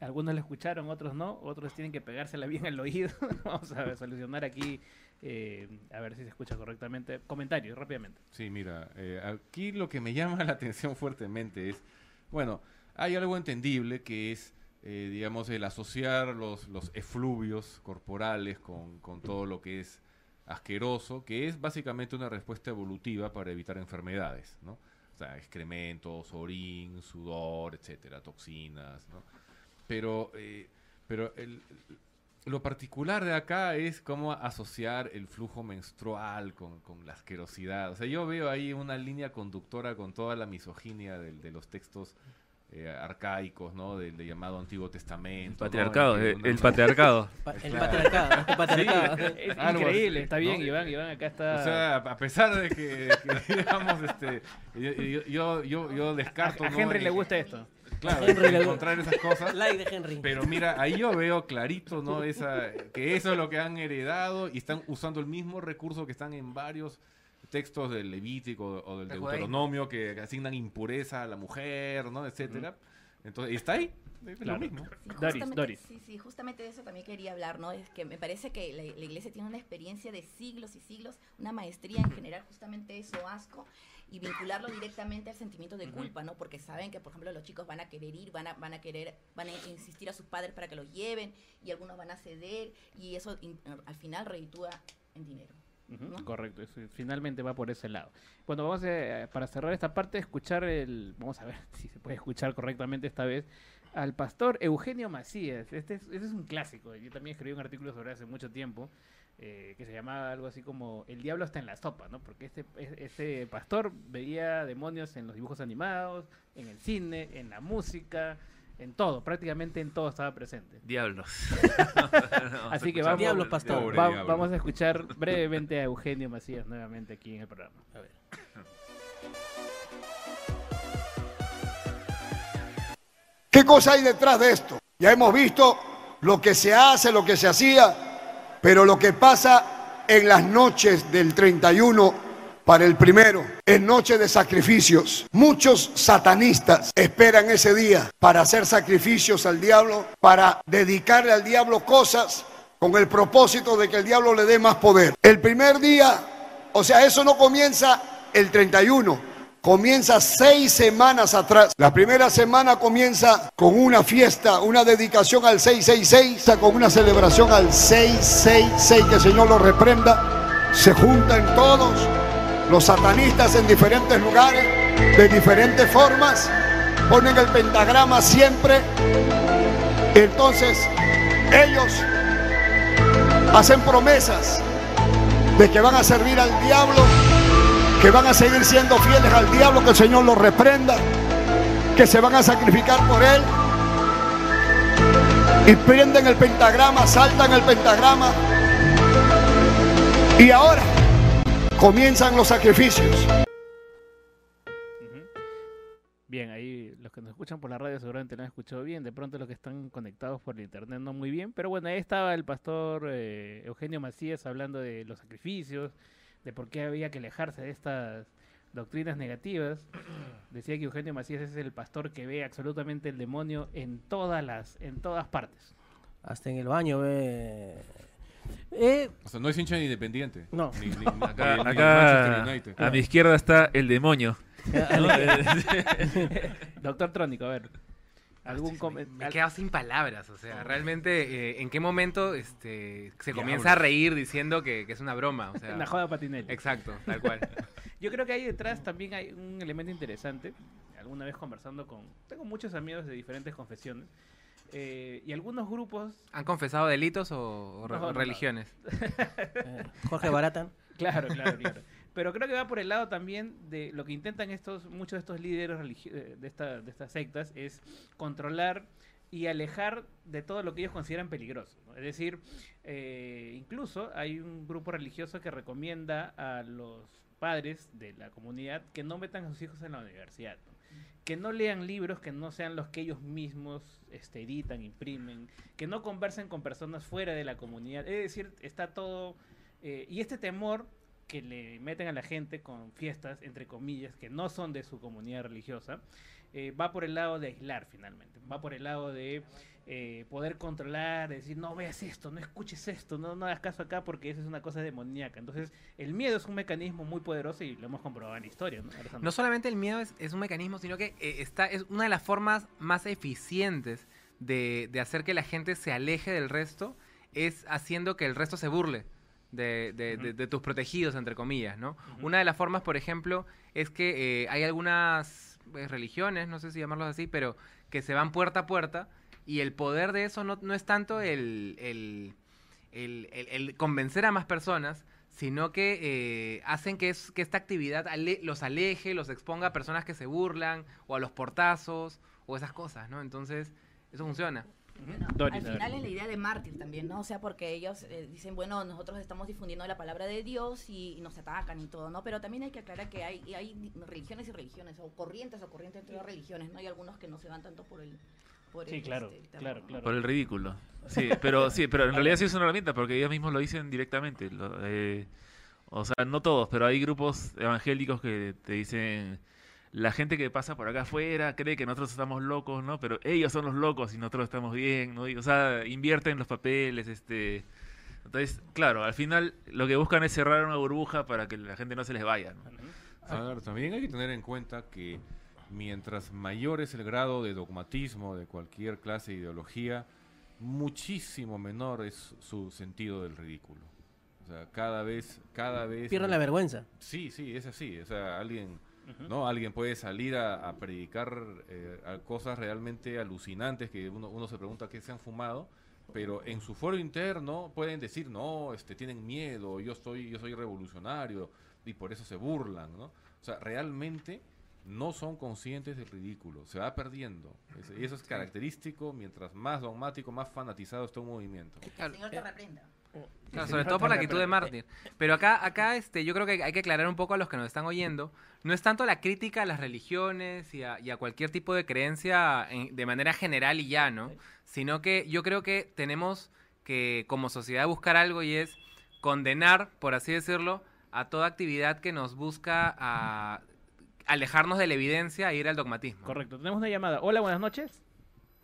algunos la escucharon, otros no. Otros tienen que pegársela bien al oído. Vamos a solucionar aquí, eh, a ver si se escucha correctamente. Comentarios, rápidamente. Sí, mira, eh, aquí lo que me llama la atención fuertemente es, bueno, hay algo entendible que es, eh, digamos, el asociar los, los efluvios corporales con, con todo lo que es asqueroso, que es básicamente una respuesta evolutiva para evitar enfermedades, ¿no? O sea, excrementos, orín, sudor, etcétera, toxinas, ¿no? Pero, eh, pero el, lo particular de acá es cómo asociar el flujo menstrual con, con la asquerosidad. O sea, yo veo ahí una línea conductora con toda la misoginia del- de, los textos eh, arcaicos, ¿no? Del, llamado Antiguo Testamento. Patriarcado, eh, el patriarcado. Pa- el Claro. patriarcado, el patriarcado. Sí, Es algo increíble, está bien, ¿no? Iván, Iván acá está- O sea, a pesar de que, que, digamos, este, yo, yo, yo, descarto... A- a ¿no? Henry le en- gusta esto. Claro, Henry encontrar esas cosas. Like de Henry. Pero mira, ahí yo veo clarito, ¿no? Esa, que eso es lo que han heredado y están usando el mismo recurso que están en varios textos del Levítico o del. Deuteronomio que asignan impureza a la mujer, ¿no? Etcétera. Entonces, está ahí, Es lo Claro. mismo. Sí, Doris, Doris. Sí, sí, justamente de eso también quería hablar, ¿no? Es que me parece que la, la iglesia tiene una experiencia de siglos y siglos, una maestría en generar justamente eso, asco, y vincularlo directamente al sentimiento de culpa, ¿no? Porque saben que, por ejemplo, los chicos van a querer ir, van a, van a querer, van a insistir a sus padres para que los lleven, y algunos van a ceder, y eso in- al final reditúa en dinero. Ujú, ¿no? Correcto, eso finalmente va por ese lado. Bueno, vamos a, para cerrar esta parte, escuchar el, vamos a ver si se puede escuchar correctamente esta vez, al pastor Eugenio Macías. Este es, este es un clásico, yo también escribí un artículo sobre hace mucho tiempo, eh, que se llamaba algo así como El diablo está en la sopa, ¿no? Porque este, es- este pastor veía demonios en los dibujos animados, en el cine, en la música, en todo, prácticamente en todo estaba presente. Diablos. Así que vamos, Diablos, pastor. va- Pobre diablo. vamos a escuchar brevemente a Eugenio Macías nuevamente aquí en el programa. A ver. ¿Qué cosa hay detrás de esto? Ya hemos visto lo que se hace, lo que se hacía, pero lo que pasa en las noches del 31 para el primero, en noche de sacrificios. Muchos satanistas esperan ese día para hacer sacrificios al diablo, para dedicarle al diablo cosas con el propósito de que el diablo le dé más poder. El primer día, o sea, eso no comienza el 31, comienza seis semanas atrás. La primera semana comienza con una fiesta, una dedicación al 666, con una celebración al 666, que el Señor lo reprenda. Se juntan todos los satanistas en diferentes lugares, de diferentes formas, ponen el pentagrama siempre. Entonces, ellos hacen promesas de que van a servir al diablo que van a seguir siendo fieles al diablo, que el Señor los reprenda, que se van a sacrificar por él. Y prenden el pentagrama, saltan el pentagrama. Y ahora comienzan los sacrificios. Bien, ahí los que nos escuchan por la radio seguramente lo han escuchado bien, de pronto los que están conectados por el internet no muy bien, pero bueno, ahí estaba el pastor eh, Eugenio Macías hablando de los sacrificios, de por qué había que alejarse de estas doctrinas negativas. Decía que Eugenio Macías es el pastor que ve absolutamente el demonio en todas las, en todas partes. Hasta en el baño ve. Eh, O sea, no es hincha de independiente. No. Ni, ni- ni- Acá, ni- ni acá Manchester United. a mi izquierda está el demonio. ¿no? Doctor Trónico, a ver. ¿Algún Me comentario? he quedado sin palabras, o sea, realmente, eh, ¿en qué momento este, se comienza a reír diciendo que, que es una broma? O sea, Una joda patinete. Exacto, tal cual. Yo creo que ahí detrás también hay un elemento interesante. Alguna vez conversando con... Tengo muchos amigos de diferentes confesiones. eh, y algunos grupos... ¿Han confesado delitos o, o re- No, no, no. religiones? Jorge Baratan. Claro, claro, claro. Pero creo que va por el lado también de lo que intentan estos muchos de estos líderes eh, de, esta- de estas sectas es controlar y alejar de todo lo que ellos consideran peligroso. ¿no? Es decir, eh, incluso hay un grupo religioso que recomienda a los padres de la comunidad que no metan a sus hijos en la universidad. ¿no? que no lean libros que no sean los que ellos mismos este, editan, imprimen, que no conversen con personas fuera de la comunidad. Es decir, está todo... eh, y este temor que le meten a la gente con fiestas, entre comillas, que no son de su comunidad religiosa, eh, va por el lado de aislar finalmente, va por el lado de eh, poder controlar, decir, no veas esto, no escuches esto, no, no hagas caso acá porque eso es una cosa demoníaca. Entonces, el miedo es un mecanismo muy poderoso y lo hemos comprobado en la historia. ¿no? No solamente el miedo es, es un mecanismo, sino que eh, está, es una de las formas más eficientes de, de hacer que la gente se aleje del resto, es haciendo que el resto se burle de, de- de- de tus protegidos, entre comillas, ¿no? Una de las formas, por ejemplo, es que eh, hay algunas eh, religiones, no sé si llamarlos así, pero que se van puerta a puerta y el poder de eso no, no es tanto el, el- el- el- el convencer a más personas, sino que eh, hacen que, es- que esta actividad ale- los aleje, los exponga a personas que se burlan, o a los portazos, o esas cosas, ¿no? Entonces, eso funciona. Doris, Al final es la idea de mártir también, ¿no? O sea, porque ellos eh, dicen, bueno, nosotros estamos difundiendo la palabra de Dios y, y nos atacan y todo, ¿no? Pero también hay que aclarar que hay, hay religiones y religiones, o corrientes o corrientes entre las religiones, ¿no? Hay algunos que no se van tanto por el... Por Sí, el, claro, este, claro. Por el ridículo. Sí, pero sí, pero en realidad sí es una herramienta porque ellos mismos lo dicen directamente. lo- eh, o sea, no todos, pero hay grupos evangélicos que te dicen la gente que pasa por acá afuera cree que nosotros estamos locos, ¿no? Pero ellos son los locos y nosotros estamos bien, ¿no? Y, o sea, invierten los papeles, este... Entonces, claro, al final lo que buscan es cerrar una burbuja para que la gente no se les vaya, ¿no? A ver, también hay que tener en cuenta que mientras mayor es el grado de dogmatismo de cualquier clase de ideología, muchísimo menor es su sentido del ridículo. O sea, cada vez, cada vez... Pierden la vergüenza. Sí, sí, es así. O sea, alguien, ¿no? Alguien puede salir a, a predicar eh, a cosas realmente alucinantes que uno, uno se pregunta qué se han fumado, pero en su foro interno pueden decir, no, este, tienen miedo, yo soy, yo soy revolucionario, y por eso se burlan, ¿no? O sea, realmente no son conscientes del ridículo, se va perdiendo. Y eso es característico, mientras más dogmático, más fanatizado está un movimiento. El Señor te reprenda. Claro, sobre todo por la actitud de mártir. Pero acá, acá este, yo creo que hay que aclarar un poco a los que nos están oyendo. No es tanto la crítica a las religiones y a, y a cualquier tipo de creencia en- de manera general y ya, ¿no? Sino que yo creo que tenemos que como sociedad buscar algo y es condenar, por así decirlo, a toda actividad que nos busca a alejarnos de la evidencia e ir al dogmatismo. Correcto, tenemos una llamada. Hola, buenas noches.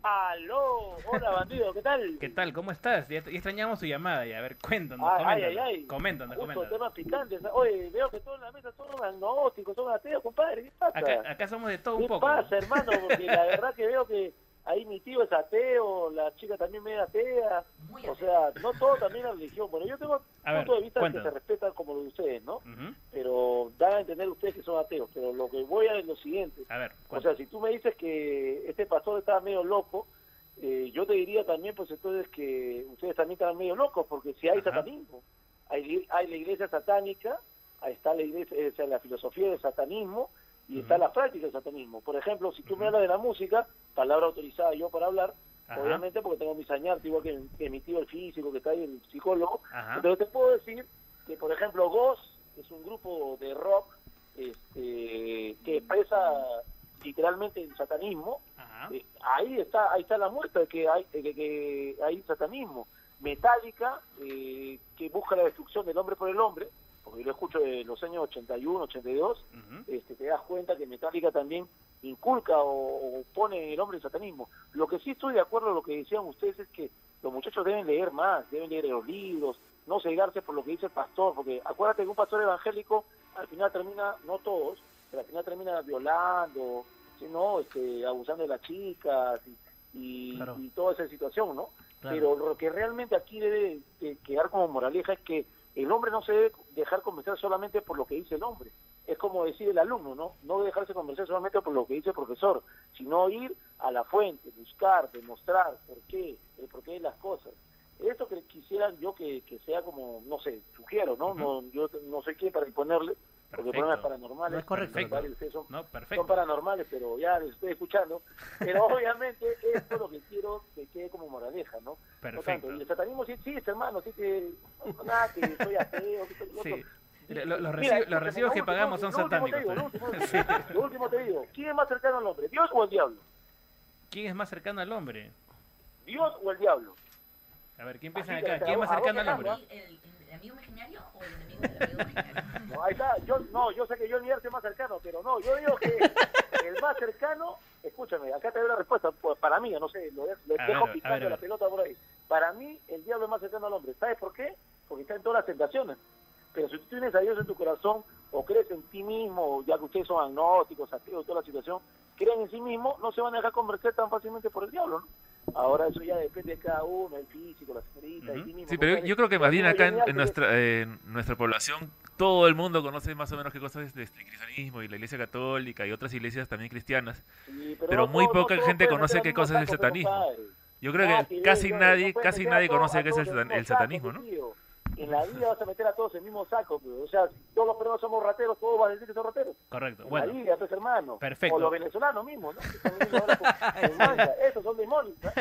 Aló, hola bandido, ¿qué tal? ¿Qué tal? ¿Cómo estás? Ya, ya extrañamos tu llamada. Y a ver, cuéntanos. Ay, coméntanos, ay, ay. Coméntanos, Justo coméntanos. temas picantes. Oye, veo que todos en la mesa son agnósticos, son ateos, compadre. ¿Qué pasa? Acá, acá somos de todo un ¿Qué poco. pasa, hermano? Porque la verdad que veo que ahí mi tío es ateo, la chica también medio atea. O sea, no todo también la religión. Bueno, yo tengo A ver, punto de vista que se respeta como lo de ustedes, ¿no? Pero dan a entender ustedes que son ateos. Pero lo que voy a es lo siguiente. A ver, O sea, si tú me dices que este pastor estaba medio loco, eh, yo te diría también, pues entonces que ustedes también están medio locos, porque si hay satanismo, hay, hay la iglesia satánica, ahí está la iglesia, o sea, la filosofía del satanismo y está la práctica del satanismo. Por ejemplo, si tú me hablas de la música, palabra autorizada yo para hablar, Ajá. obviamente porque tengo mis añartes, igual que, que mi tío el físico, que está ahí el psicólogo, Ajá. entonces te puedo decir que, por ejemplo, Ghost es un grupo de rock este, que expresa literalmente el satanismo, eh, ahí está ahí está la muestra de que hay, de que, que hay satanismo. Metallica, eh, que busca la destrucción del hombre por el hombre, porque lo escucho de los años 81, 82, este, te das cuenta que Metallica también inculca o, o pone el hombre en satanismo. Lo que sí estoy de acuerdo con lo que decían ustedes es que los muchachos deben leer más, deben leer los libros, no cegarse por lo que dice el pastor, porque acuérdate que un pastor evangélico al final termina, no todos, pero al final termina violando, ¿sí, no este, abusando de las chicas y, y- Claro. y toda esa situación, ¿no? Claro. Pero lo que realmente aquí debe de quedar como moraleja es que el hombre no se debe dejar convencer solamente por lo que dice el hombre. Es como decir el alumno, ¿no? No debe dejarse convencer solamente por lo que dice el profesor, sino ir a la fuente, buscar, demostrar por qué, el por qué de las cosas. Esto que quisiera yo que, que sea como, no sé, sugiero, ¿no? no yo no sé qué para imponerle, porque Perfecto. problemas paranormales. No es correcto. son, No, son paranormales, pero ya les estoy escuchando. Pero obviamente esto es lo que quiero que quede como moraleja, ¿no? Perfecto. tanto. Y el satanismo sí existe, hermano, sí que, no, nada, que soy ateo, que soy. Sí. Lo- lo- los, recibos que lo último- pagamos lo son último te satánicos. digo, lo último, Sí. lo último te digo, ¿quién es más cercano al hombre, Dios o el diablo? ¿Quién es más cercano al hombre? ¿Dios o el diablo? A ver, ¿quién que acá? ¿Quién es más cercano al hombre? quejando, ¿El, amigo imaginario o el enemigo del amigo imaginario? No, ahí está, yo, no, yo sé que yo el es más cercano, pero no, yo digo que el más cercano, escúchame, acá te doy la respuesta, pues, para mí, no sé, lo, de- lo A dejo ver, a picando ver, a la pelota por ahí. Para mí, el diablo es más cercano al hombre. ¿Sabes por qué? Porque está en todas las tentaciones. Pero si tú tienes a Dios en tu corazón, o crees en ti mismo, ya que ustedes son agnósticos, ateos, toda la situación, creen en sí mismo, no se van a dejar convencer tan fácilmente por el diablo, ¿no? Ahora eso ya depende de cada uno, el físico, la señorita, de ti mismo. Sí, pero yo creo que más bien acá en, nuestra, en nuestra población todo el mundo conoce más o menos qué cosas es este, el cristianismo y la iglesia católica y otras iglesias también cristianas, Sí, pero, no muy no poca gente conoce qué cosa es el satanismo. Yo creo Ah, que sí, casi nadie, casi nadie conoce qué es el, satanismo, ¿no? En la vida vas a meter a todos en el mismo saco, pero, o sea, si todos los peruanos somos rateros, todos van a decir que son rateros. Correcto. En Bueno, la vida, pues hermano. Perfecto. O los venezolanos mismos, ¿no? Que están viniendo ahora con- con manga. Esos son demonios. ¿no?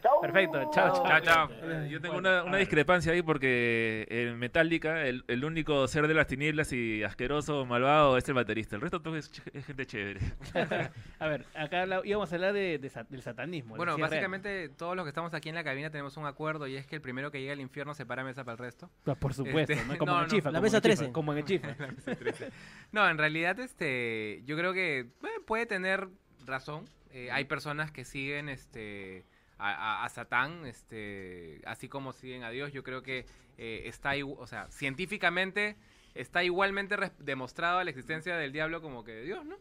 Chao. Perfecto, chao, Chao, chao. Yo tengo una, discrepancia ahí porque en Metallica el, el único ser de las tinieblas y asqueroso, malvado es el baterista. El resto todo es, gente chévere. a ver, acá íbamos a hablar de, del satanismo. Bueno, real. básicamente todos los que estamos aquí en la cabina tenemos un acuerdo y es que el primero que llega al infierno se para mesa para el resto. Supuesto. Ah, por supuesto, Este, ¿no? Como en el Chifa, La como mesa en el Chifa, 13. Como en el Chifa. La mesa 13. No, en realidad, este, yo creo que puede tener razón. Eh, hay personas que siguen, este, a, a- a Satán, este, así como siguen a Dios. Yo creo que eh, está, o sea, científicamente está igualmente demostrado la existencia del diablo como que de Dios, ¿no?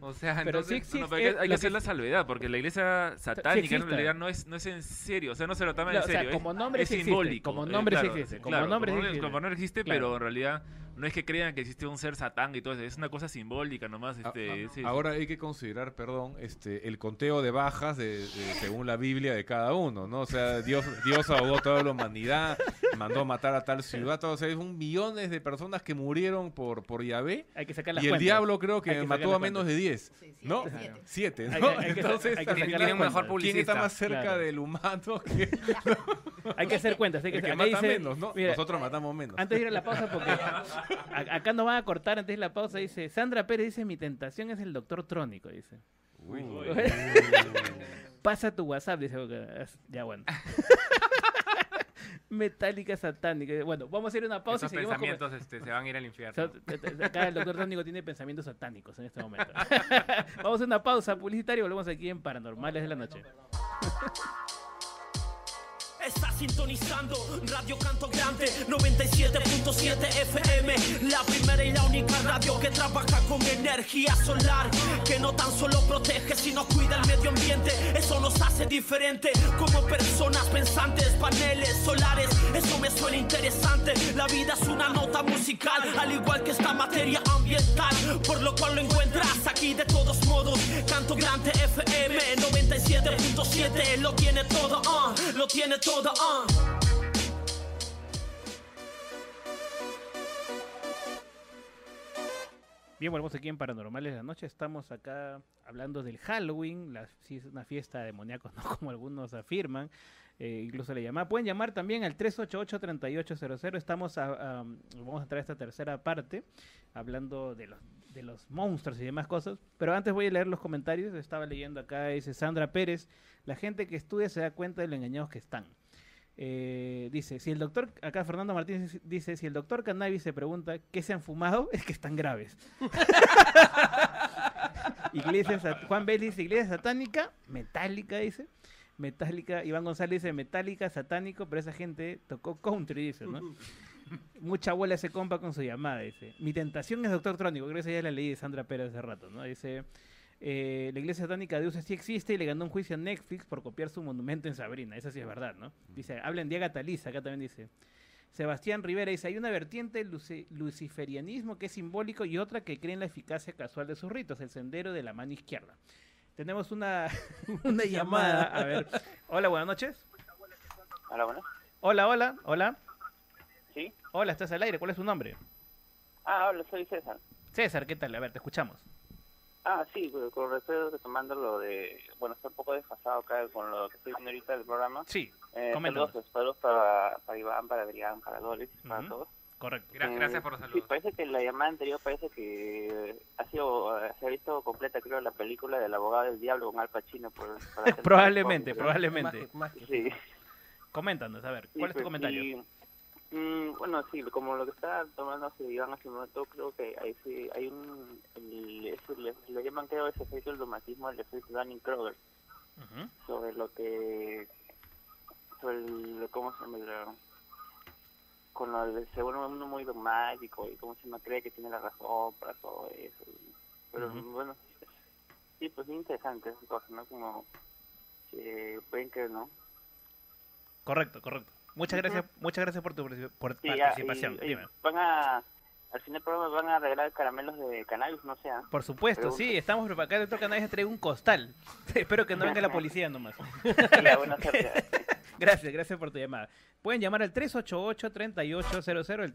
O sea, Pero entonces, sí, no, pero hay que, hay que hacer la salvedad, porque la iglesia satánica en realidad no es, no es en serio, o sea, no se lo Claro, en o sea, serio. es- como nombre es sí simbólico. como eh, nombre sí claro, existe, como claro, nombre sí como, existe. como nombre existe, pero en realidad no es que crean que existe un ser satán y todo eso, es una cosa simbólica nomás. Este, a- sí, sí. Ahora hay que considerar, perdón, este el conteo de bajas de, de- según la Biblia de cada uno, ¿no? O sea, Dios Dios ahogó toda la humanidad, mandó a matar a tal ciudad, todo, o sea, es un millones de personas que murieron por por Yahvé. Hay que sacar las y el cuentas. diablo creo que, mató a menos cuentas. de 10, ¿no? siete. Entonces, hay que ¿quién las está cuentas. publicista. más cerca Claro. del humano que Hay que hacer cuentas. Hay que, el que mata dice- menos, ¿no? mira, Nosotros matamos menos. Antes de ir a la pausa, porque acá nos van a cortar antes de la pausa, dice Sandra Pérez dice, mi tentación es el doctor Trónico, dice. Uy. Pasa tu WhatsApp, dice. Ya bueno. Metálica satánica. Bueno, vamos a ir a una pausa Esos y seguimos con- pensamientos este, se van a ir al infierno. Acá el doctor Trónico tiene pensamientos satánicos en este momento. vamos a una pausa publicitaria y volvemos aquí en Paranormales de la Noche. Está sintonizando Radio Canto Grande 97.7 FM La primera y la única radio que trabaja con energía solar Que no tan solo protege sino cuida el medio ambiente. Eso nos hace diferente como personas pensantes Paneles solares, eso me suena interesante. La vida es una nota musical Al igual que esta materia ambiental Por lo cual lo encuentras aquí de todos modos. Canto Grande FM 97.7 Lo tiene todo, ah, lo tiene todo, ah. Bien, volvemos aquí en Paranormales de la Noche. Estamos acá hablando del Halloween, la, sí, es una fiesta de demoníacos, ¿no? como algunos afirman. Eh, incluso le llaman. Pueden llamar también al 388-3800. Estamos a- vamos a entrar a esta tercera parte hablando de los, de los monstruos y demás cosas. Pero antes voy a leer los comentarios. Estaba leyendo acá, dice Sandra Pérez. La gente que estudia se da cuenta de lo engañados que están. Eh, dice, si el doctor, acá Fernando Martínez dice, si el doctor Cannabis se pregunta qué se han fumado, es que están graves. iglesia, Juan Vélez dice, iglesia satánica, metálica, dice. Metálica, Iván González dice, metálica, satánico, pero esa gente tocó country, dice, ¿no? Mucha abuela ese compa con su llamada, dice. Mi tentación es Doctor Trónico, creo que esa ya la leí de Sandra Pérez hace rato, ¿no? Dice, eh, la iglesia satánica de USA sí existe y le ganó un juicio a Netflix por copiar su monumento en Sabrina, esa sí es verdad, ¿no? Dice, hablen de Agatha Lisa, acá también dice. Sebastián Rivera dice, hay una vertiente del luci- luciferianismo que es simbólico y otra que cree en la eficacia casual de sus ritos, el sendero de la mano izquierda. Tenemos una, una llamada, a ver. Hola, buenas noches. Hola, bueno. Hola, hola, hola. ¿Sí? Hola, estás al aire, ¿cuál es tu nombre? Ah, hola, soy César. César, ¿qué tal? A ver, te escuchamos. Ah, sí, pero con respecto retomando lo de... Bueno, está un poco desfasado acá con lo que estoy viendo ahorita del programa. Sí, eh, saludos, saludos para, para Iván, para Adrián, para Doris, para Ujú, todos. Correcto. Gra- gracias por los Sí, saludos. parece que la llamada anterior parece que ha sido, eh, se ha visto completa, creo, la película del abogado del diablo con Al Pacino. Por, para hacer- Probablemente, por- probablemente. Sí. Coméntanos, a ver, Sí, ¿cuál es tu pues, comentario? y, mm, bueno, sí, como lo que está tomando Iván hace un momento, creo que hay, sí, hay un... El, le, le llaman, creo, ese efecto del domatismo, el efecto Dunning-Kroger, sobre lo que... sobre el, ¿cómo se? El, con lo de se vuelve uno muy dogmático y cómo se llama, cree que tiene la razón para todo eso. Pero bueno, sí, pues es interesante esa cosa, ¿no? Como que pueden que no. Correcto, correcto. Muchas gracias, muchas gracias por tu por Sí, participación. y- y Dime. van a, al final del programa van a regalar caramelos de cannabis, no sé. ¿ah? Por supuesto, Pregunta. sí, estamos. Acá el doctor Canales trae un costal. Espero que no venga la policía nomás. Ya, buena suerte. Gracias, gracias por tu llamada. Pueden llamar al 388-3800, el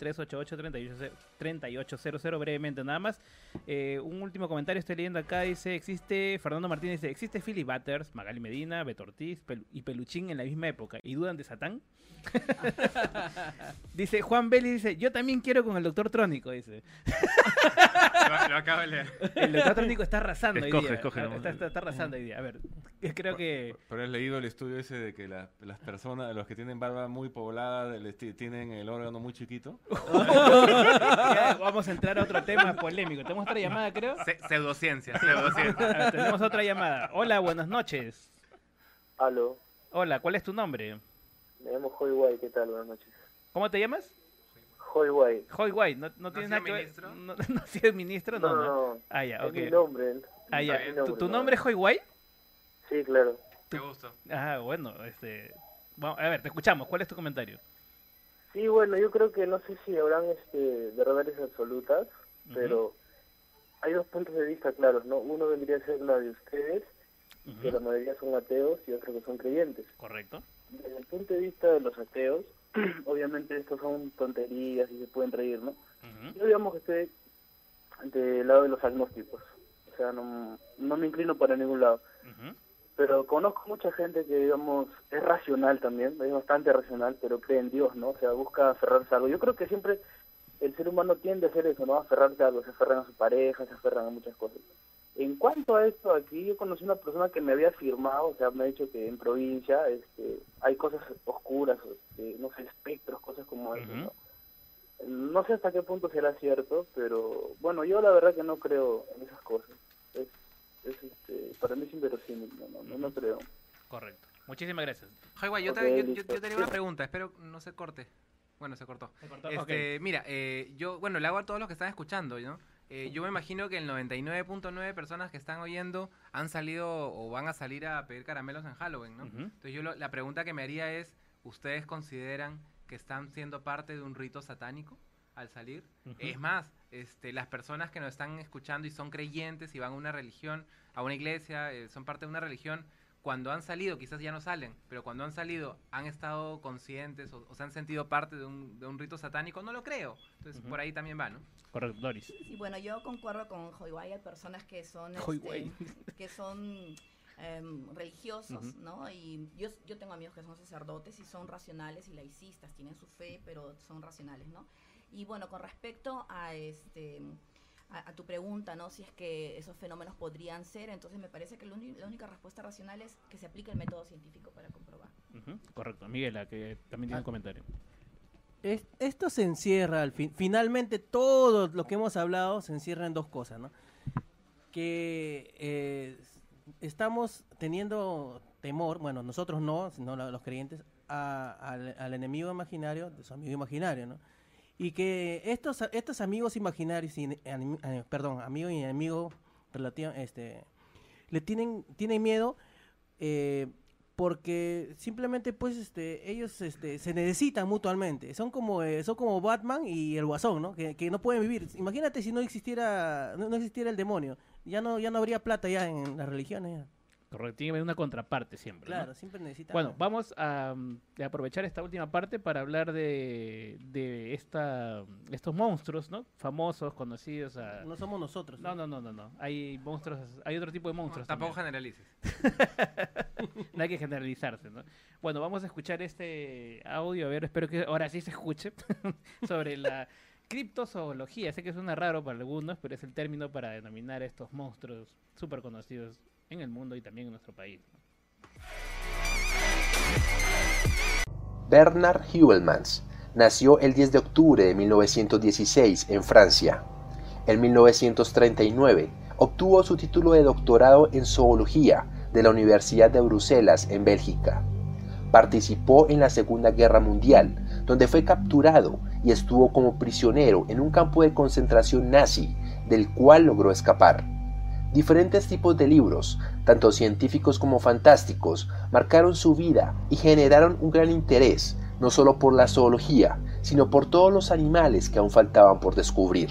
388-3800 brevemente nada más. Eh, un último comentario estoy leyendo acá, dice, existe, Fernando Martínez dice, existe Philly Butters, Magali Medina, Beto Ortiz Pel- y Peluchín en la misma época. ¿Y dudan de Satán? dice Juan Belli, dice, yo también quiero con el doctor Trónico, dice. Lo, lo acabo de leer. El doctor Trónico está arrasando Escoge, hoy día. escoge, está, está- está arrasando hoy día. A ver, creo que... Pero has leído el estudio ese de que la- las personas, los que tienen barba muy poblada, les ti- tienen el órgano muy chiquito. Ya, vamos a entrar a otro tema polémico. Tenemos otra llamada, creo. Se- pseudociencia, pseudociencia. Ah, Tenemos otra llamada. Hola, buenas noches. Aló, Hola, ¿cuál es tu nombre? me llamo Joy Guay, ¿qué tal? Buenas noches. ¿Cómo te llamas? Joy Guay. Joy White, ¿no, no tienes nada que ver? ¿No, no sido ministro? No, No, no. Ah, ya, Es ok. mi nombre. Ah, ya. Es ¿Tu, nombre, tu nombre es Joy White? Sí, claro. Qué gusto. Ah, bueno, este... Vamos, a ver, te escuchamos. ¿Cuál es tu comentario? Sí, bueno, yo creo que no sé si habrán este, verdades absolutas, pero hay dos puntos de vista claros, ¿no? Uno vendría a ser la de ustedes, que la mayoría son ateos y otros que son creyentes. Correcto. Desde el punto de vista de los ateos, obviamente estos son tonterías y se pueden reír, ¿no? Yo digamos que estoy del lado de los agnósticos, o sea, no, no me inclino para ningún lado. Pero conozco mucha gente que, digamos, es racional también, es bastante racional, pero cree en Dios, ¿no? O sea, busca aferrarse a algo. Yo creo que siempre el ser humano tiende a hacer eso, ¿no? A aferrarse a algo, se aferran a su pareja, se aferran a muchas cosas. En cuanto a esto aquí, yo conocí una persona que me había afirmado, o sea, me ha dicho que en provincia este, hay cosas oscuras, este, no sé, espectros, cosas como eso, ¿no? No sé hasta qué punto será cierto, pero bueno, yo la verdad que no creo en esas cosas. Es, es este, para mí es inverosímil, no, no, no, no creo. Correcto. Muchísimas gracias. Yo, te- yo- yo- listo. yo tenía una pregunta, espero no se corte. Bueno, se cortó. cortó, Este, Mira, eh, yo, bueno, le hago a todos los que están escuchando, ¿no? Eh, yo me imagino que el 99.9 personas que están oyendo han salido o van a salir a pedir caramelos en Halloween, ¿no? Entonces yo lo- la pregunta que me haría es, ¿ustedes consideran que están siendo parte de un rito satánico al salir? Es más, este, las personas que nos están escuchando y son creyentes y van a una religión, a una iglesia, eh, son parte de una religión, cuando han salido, quizás ya no salen, pero cuando han salido, han estado conscientes o, o se han sentido parte de un, de un rito satánico, no lo creo. Entonces, por ahí también va, ¿no? Correcto, Doris. Y bueno, yo concuerdo con Joyway, hay personas que son, este, que son em, religiosos. ¿no? Y yo, yo tengo amigos que son sacerdotes y son racionales y laicistas, tienen su fe, pero son racionales, ¿no? Y bueno, con respecto a este a, a tu pregunta, ¿no? Si es que esos fenómenos podrían ser, entonces me parece que la, única respuesta racional es que se aplique el método científico para comprobar. Correcto. Miguela, que también tiene un comentario. Es- esto se encierra, al fin, finalmente todo lo que hemos hablado se encierra en dos cosas, ¿no? Que eh, estamos teniendo temor, bueno, nosotros no, sino los creyentes, a- al, al enemigo imaginario de su amigo imaginario, ¿no? Y que estos, estos amigos imaginarios, y, eh, perdón, amigo y enemigo relativo, este, le tienen, tienen miedo eh, porque simplemente pues este ellos este se necesitan mutuamente. Son como eh, son como Batman y el Guasón no que, que no pueden vivir. Imagínate si no existiera no, no existiera el demonio. Ya no ya no habría plata ya en las religiones. Correcto, tiene que haber una contraparte siempre. ¿no? Claro, siempre necesita- Bueno, vamos a, mm, de aprovechar esta última parte para hablar de, de esta, estos monstruos, ¿no? Famosos, conocidos. a- no somos nosotros No, no, no, no, no. Hay monstruos, hay otro tipo de monstruos. Tampoco también. generalices. no hay que generalizarse, ¿no? Bueno, vamos a escuchar este audio, a ver, espero que ahora sí se escuche, sobre la criptozoología. Sé que suena raro para algunos, pero es el término para denominar a estos monstruos súper conocidos en el mundo y también en nuestro país. Bernard Heuvelmans nació el 10 de octubre de 1916 en Francia. En 1939 obtuvo su título de doctorado en zoología de la Universidad de Bruselas en Bélgica. Participó en la Segunda Guerra Mundial, donde fue capturado y estuvo como prisionero en un campo de concentración nazi, del cual logró escapar. Diferentes tipos de libros, tanto científicos como fantásticos, marcaron su vida y generaron un gran interés, no solo por la zoología, sino por todos los animales que aún faltaban por descubrir.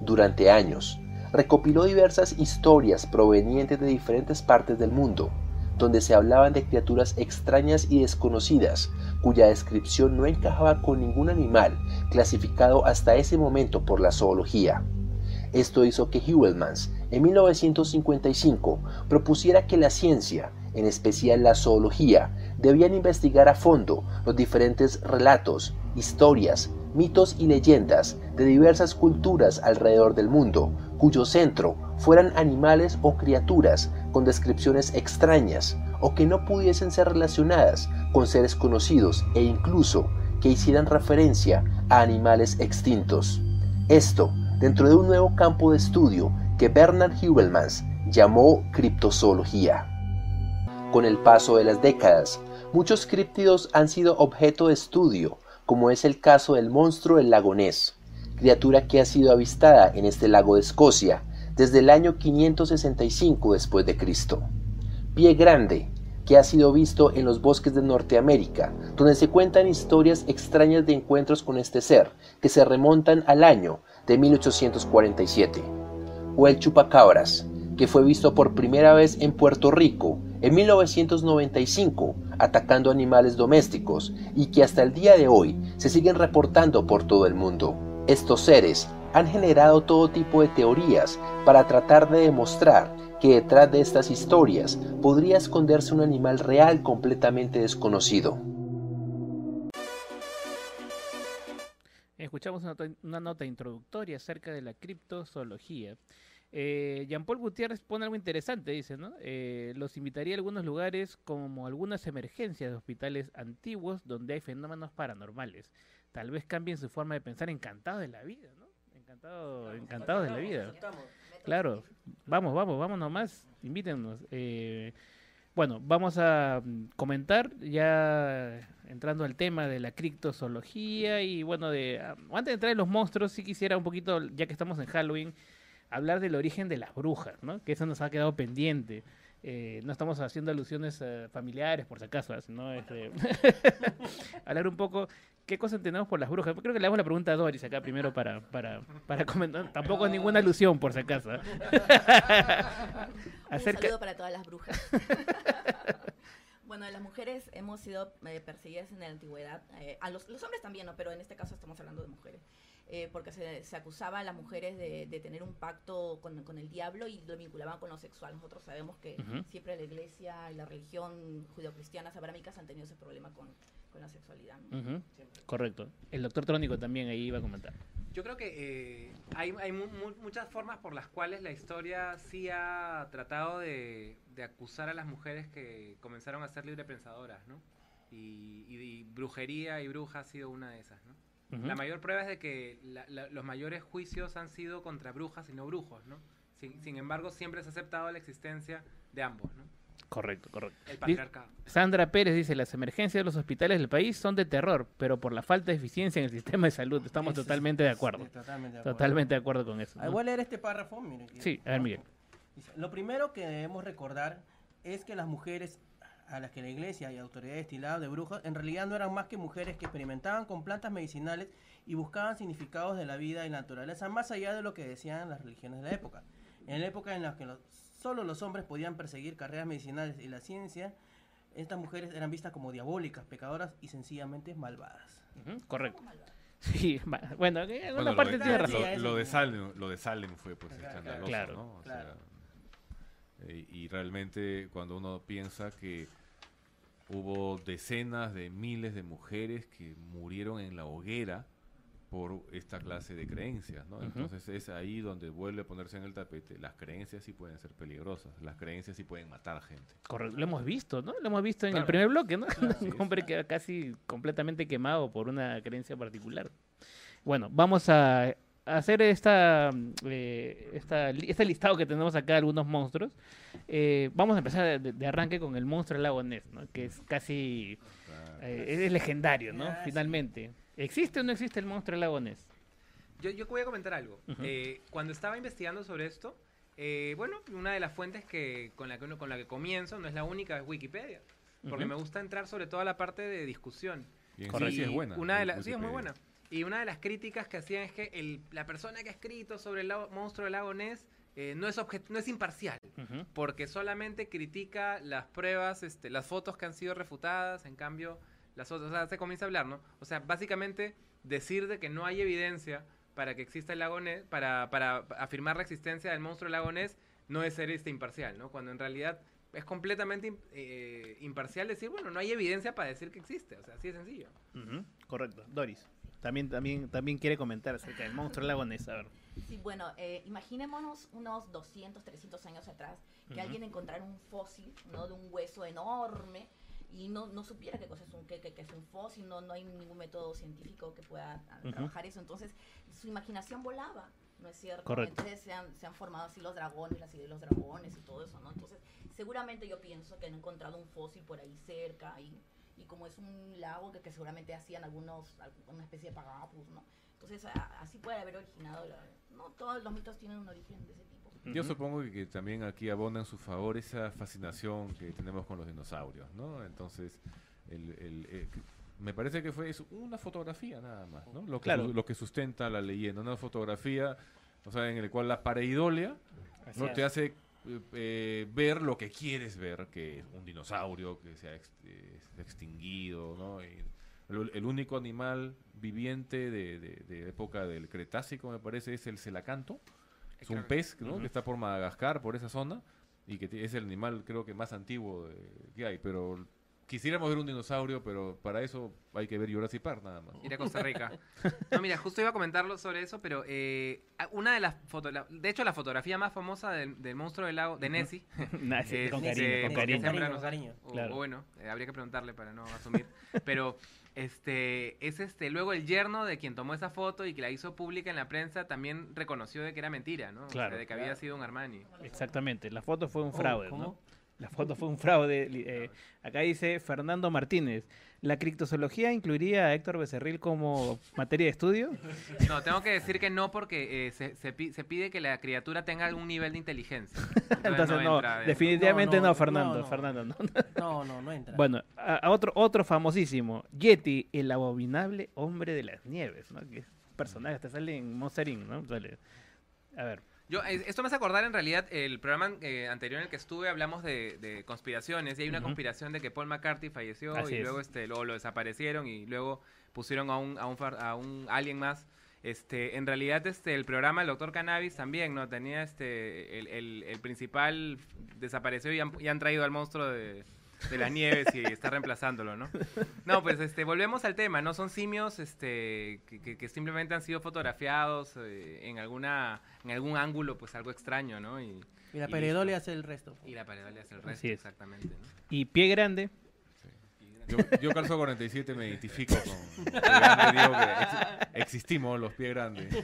Durante años, recopiló diversas historias provenientes de diferentes partes del mundo, donde se hablaban de criaturas extrañas y desconocidas, cuya descripción no encajaba con ningún animal clasificado hasta ese momento por la zoología. Esto hizo que Heuvelmans en 1955 propusiera que la ciencia, en especial la zoología, debían investigar a fondo los diferentes relatos, historias, mitos y leyendas de diversas culturas alrededor del mundo, cuyo centro fueran animales o criaturas con descripciones extrañas o que no pudiesen ser relacionadas con seres conocidos e incluso que hicieran referencia a animales extintos. Esto dentro de un nuevo campo de estudio que Bernard Hubelmans llamó criptozoología. Con el paso de las décadas, muchos críptidos han sido objeto de estudio, como es el caso del monstruo del lago Ness, criatura que ha sido avistada en este lago de Escocia desde el año 565 después de Cristo. Pie grande, que ha sido visto en los bosques de Norteamérica, donde se cuentan historias extrañas de encuentros con este ser, que se remontan al año de 1847. O el chupacabras, que fue visto por primera vez en Puerto Rico en 1995 atacando animales domésticos y que hasta el día de hoy se siguen reportando por todo el mundo. Estos seres han generado todo tipo de teorías para tratar de demostrar que detrás de estas historias podría esconderse un animal real completamente desconocido. Escuchamos una, nota introductoria acerca de la criptozoología. Eh, Jean-Paul Gutiérrez pone algo interesante, dice, ¿no? Eh, los invitaría a algunos lugares como algunas emergencias de hospitales antiguos donde hay fenómenos paranormales. Tal vez cambien su forma de pensar encantado de la vida, ¿no? Encantado, encantado de la vida. Claro, vamos, vamos, vamos nomás, invítenos. Eh, bueno, vamos a mm, comentar ya entrando al tema de la criptozoología y bueno, de ah, antes de entrar en los monstruos, sí quisiera un poquito, ya que estamos en Halloween, hablar del origen de las brujas, ¿no? Que eso nos ha quedado pendiente. Eh, no estamos haciendo alusiones eh, familiares, por si acaso, ¿no? Este, hablar un poco qué cosas entendemos por las brujas. Creo que le damos la pregunta a Doris acá primero para, para, para comentar. Tampoco es ninguna alusión, por si acaso. Un saludo para todas las brujas. Bueno, las mujeres hemos sido eh, perseguidas en la antigüedad. a los, los, hombres también, ¿no? Pero en este caso estamos hablando de mujeres. Eh, porque se, se, acusaba a las mujeres de, de tener un pacto con, con, el diablo y lo vinculaban con lo sexual. Nosotros sabemos que uh -huh. siempre la iglesia y la religión judeocristianas abrámicas han tenido ese problema con, con la sexualidad. ¿no? Uh -huh. Correcto. El doctor Trónico también ahí iba a comentar. Yo creo que eh, hay, hay mu muchas formas por las cuales la historia sí ha tratado de, de, acusar a las mujeres que comenzaron a ser libre pensadoras, ¿no? Y, y, y brujería y bruja ha sido una de esas, ¿no? Uh -huh. La mayor prueba es de que la, la, los mayores juicios han sido contra brujas y no brujos, ¿no? Sin, sin, embargo, siempre se ha aceptado la existencia de ambos, ¿no? Correcto, correcto. El patriarcado. Sandra Pérez dice, las emergencias de los hospitales del país son de terror, pero por la falta de eficiencia en el sistema de salud. Estamos Eso totalmente de acuerdo. sí, totalmente de acuerdo. Totalmente de acuerdo con eso. ¿no? Voy a leer este párrafo. Mire, sí, a ver, Miguel. Dice, Lo primero que debemos recordar es que las mujeres a las que la iglesia y autoridades estiladas de brujas en realidad no eran más que mujeres que experimentaban con plantas medicinales y buscaban significados de la vida y la naturaleza más allá de lo que decían las religiones de la época. En la época en la que los, solo los hombres podían perseguir carreras medicinales y la ciencia, estas mujeres eran vistas como diabólicas, pecadoras y sencillamente malvadas. Uh -huh, correcto. Sí, bueno, en bueno, una parte de, tiene razón. Lo, lo, de Salem, lo de Salem fue pues escandaloso, claro, ¿no? O claro. Sea, eh, y realmente cuando uno piensa que hubo decenas de miles de mujeres que murieron en la hoguera por esta clase de creencias, ¿no? Uh -huh. Entonces es ahí donde vuelve a ponerse en el tapete. Las creencias sí pueden ser peligrosas, las creencias sí pueden matar gente. Correcto, lo hemos visto, ¿no? Lo hemos visto en claro. el primer bloque, ¿no? Claro, Un hombre que casi completamente quemado por una creencia particular. Bueno, vamos a hacer esta, eh, esta, este listado que tenemos acá, algunos monstruos. Eh, vamos a empezar de, de, arranque con el monstruo del lago Ness, ¿no? que es casi eh, es legendario, ¿no? Finalmente. ¿Existe o no existe el monstruo del lago Ness? Yo, yo voy a comentar algo. Uh -huh. cuando estaba investigando sobre esto, bueno, una de las fuentes que con la que, uno, con la que comienzo, no es la única, es Wikipedia. Porque uh -huh. me gusta entrar sobre todo a la parte de discusión. Y en sí es buena. Una de las, sí, es muy buena. Y una de las críticas que hacían es que el, la persona que ha escrito sobre el lago, monstruo del lago Ness eh, no, es no es imparcial, uh -huh. porque solamente critica las pruebas, este, las fotos que han sido refutadas, en cambio, las otras, o sea, se comienza a hablar, ¿no? O sea, básicamente decir de que no hay evidencia para que exista el lago Ness, para, para afirmar la existencia del monstruo del lago Ness, no es ser este imparcial, ¿no? Cuando en realidad es completamente eh, imparcial decir, bueno, no hay evidencia para decir que existe, o sea, así de sencillo. Uh -huh. Correcto. Doris. También, también, también quiere comentar acerca del monstruo del lago Ness. A ver. Sí, bueno, eh, imaginémonos unos 200, 300 años atrás que Ujú. alguien encontrara un fósil, ¿no? De un hueso enorme y no, no supiera qué cosa es un, qué, qué- qué es un fósil, no, no hay ningún método científico que pueda ah, Ujú. trabajar eso. Entonces, su imaginación volaba, ¿no es cierto? Correcto. Entonces se han, se han formado así los dragones, las ideas de los dragones y todo eso, ¿no? Entonces, seguramente yo pienso que han encontrado un fósil por ahí cerca y, y como es un lago que, que seguramente hacían algunos, alguna especie de pagapus, ¿no? Entonces, a- así puede haber originado, la- no todos los mitos tienen un origen de ese tipo. Yo supongo que, que también aquí abona en su favor esa fascinación que tenemos con los dinosaurios, ¿no? Entonces, el, el- el- me parece que fue es una fotografía nada más, ¿no? Lo que, Claro. lo que sustenta la leyenda, una fotografía, o sea, en el cual la pareidolia Así no es. te hace eh, eh, ver lo que quieres ver, que es un dinosaurio que se ha ex- eh, extinguido, ¿no? Y el, el único animal viviente de, de- de época del Cretácico, me parece, es el celacanto. Es un pez. Que está por Madagascar, por esa zona, y que es el animal, creo que más antiguo de- que hay. Pero quisiéramos ver un dinosaurio, pero para eso hay que ver Jurassic Park nada más. Ir a Costa Rica. No, mira, justo iba a comentarlo sobre eso, pero eh, una de las fotos, de hecho la fotografía más famosa del, del monstruo del lago, de. Nessie, Nah, es, con cariño, eh, con cariño. Con cariño, o- claro. o bueno, eh, habría que preguntarle para no asumir, pero este es este luego el yerno de quien tomó esa foto y que la hizo pública en la prensa también reconoció de que era mentira, ¿no? O sea, Claro. de que había sido un Armani. Exactamente, la foto fue un Oh, fraude, ¿cómo? ¿no? La foto fue un fraude. eh, acá dice Fernando Martínez. ¿La criptozoología incluiría a Héctor Becerril como materia de estudio? No, tengo que decir que no porque eh, se, se pi- se pide que la criatura tenga algún nivel de inteligencia. Entonces no, definitivamente no, No, no, Fernando, no, no. Fernando, no. No, no, no entra. Bueno, a, a otro, otro famosísimo, Yeti, el abominable hombre de las nieves, ¿no? Que es un personaje, te sale en Monster Inc., ¿no? Sale- A ver. Yo, es- esto me hace acordar en realidad el programa eh, anterior en el que estuve hablamos de, de conspiraciones y hay una conspiración de que Paul McCarthy falleció Así y es. luego este luego lo desaparecieron y luego pusieron a un a un, far- a un alien más. Este, en realidad este el programa el Doctor Cannabis también no tenía este el, el- el principal desapareció y han, y han traído al monstruo de, de las nieves y está reemplazándolo, ¿no? No, pues este, volvemos al tema, ¿no? Son simios este, que, que- que simplemente han sido fotografiados eh, en alguna en algún ángulo, pues algo extraño, ¿no? Y, Y la listo. hace el resto. Y la pareidolia hace el resto, es. exactamente. ¿no? Y Pie Grande. Yo, yo calzo 47 me identifico con Pie Grande, digo que ex- existimos los Pie Grandes.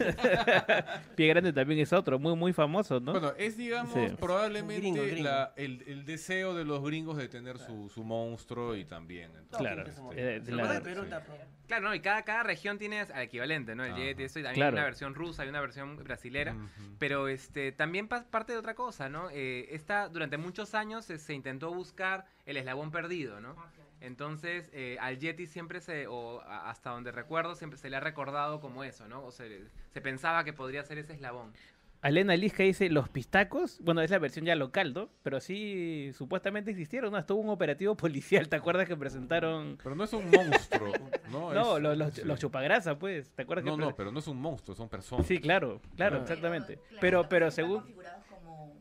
Pie Grande también es otro, muy, muy famoso, ¿no? Bueno, es digamos Sí. probablemente Gringo, gringo. la- el, el deseo de los gringos de tener su, su monstruo y también. entonces, Claro. este, Eh, es que- Claro, no, y cada, cada región tiene al equivalente, ¿no? El Ajá. Yeti, eso, y también Claro. hay una versión rusa, hay una versión brasilera. Pero este también pa- parte de otra cosa, ¿no? Eh, esta, durante muchos años eh, se intentó buscar el eslabón perdido, ¿no? Entonces, eh, al Yeti siempre se, o hasta donde recuerdo, siempre se le ha recordado como eso, ¿no? O se, se pensaba que podría ser ese eslabón. Alena Lisca dice, los pistacos, bueno, es la versión ya local, ¿no? Pero sí, supuestamente existieron, ¿no? Estuvo un operativo policial, ¿te acuerdas que presentaron? Pero no es un monstruo, ¿no? No, Es- los, los, sí. los chupagrasa, pues, ¿te acuerdas No, que no, pre- pero no es un monstruo, son personas. Sí, claro, claro, Ah. exactamente. Claro, Pero, pero según... configurados como,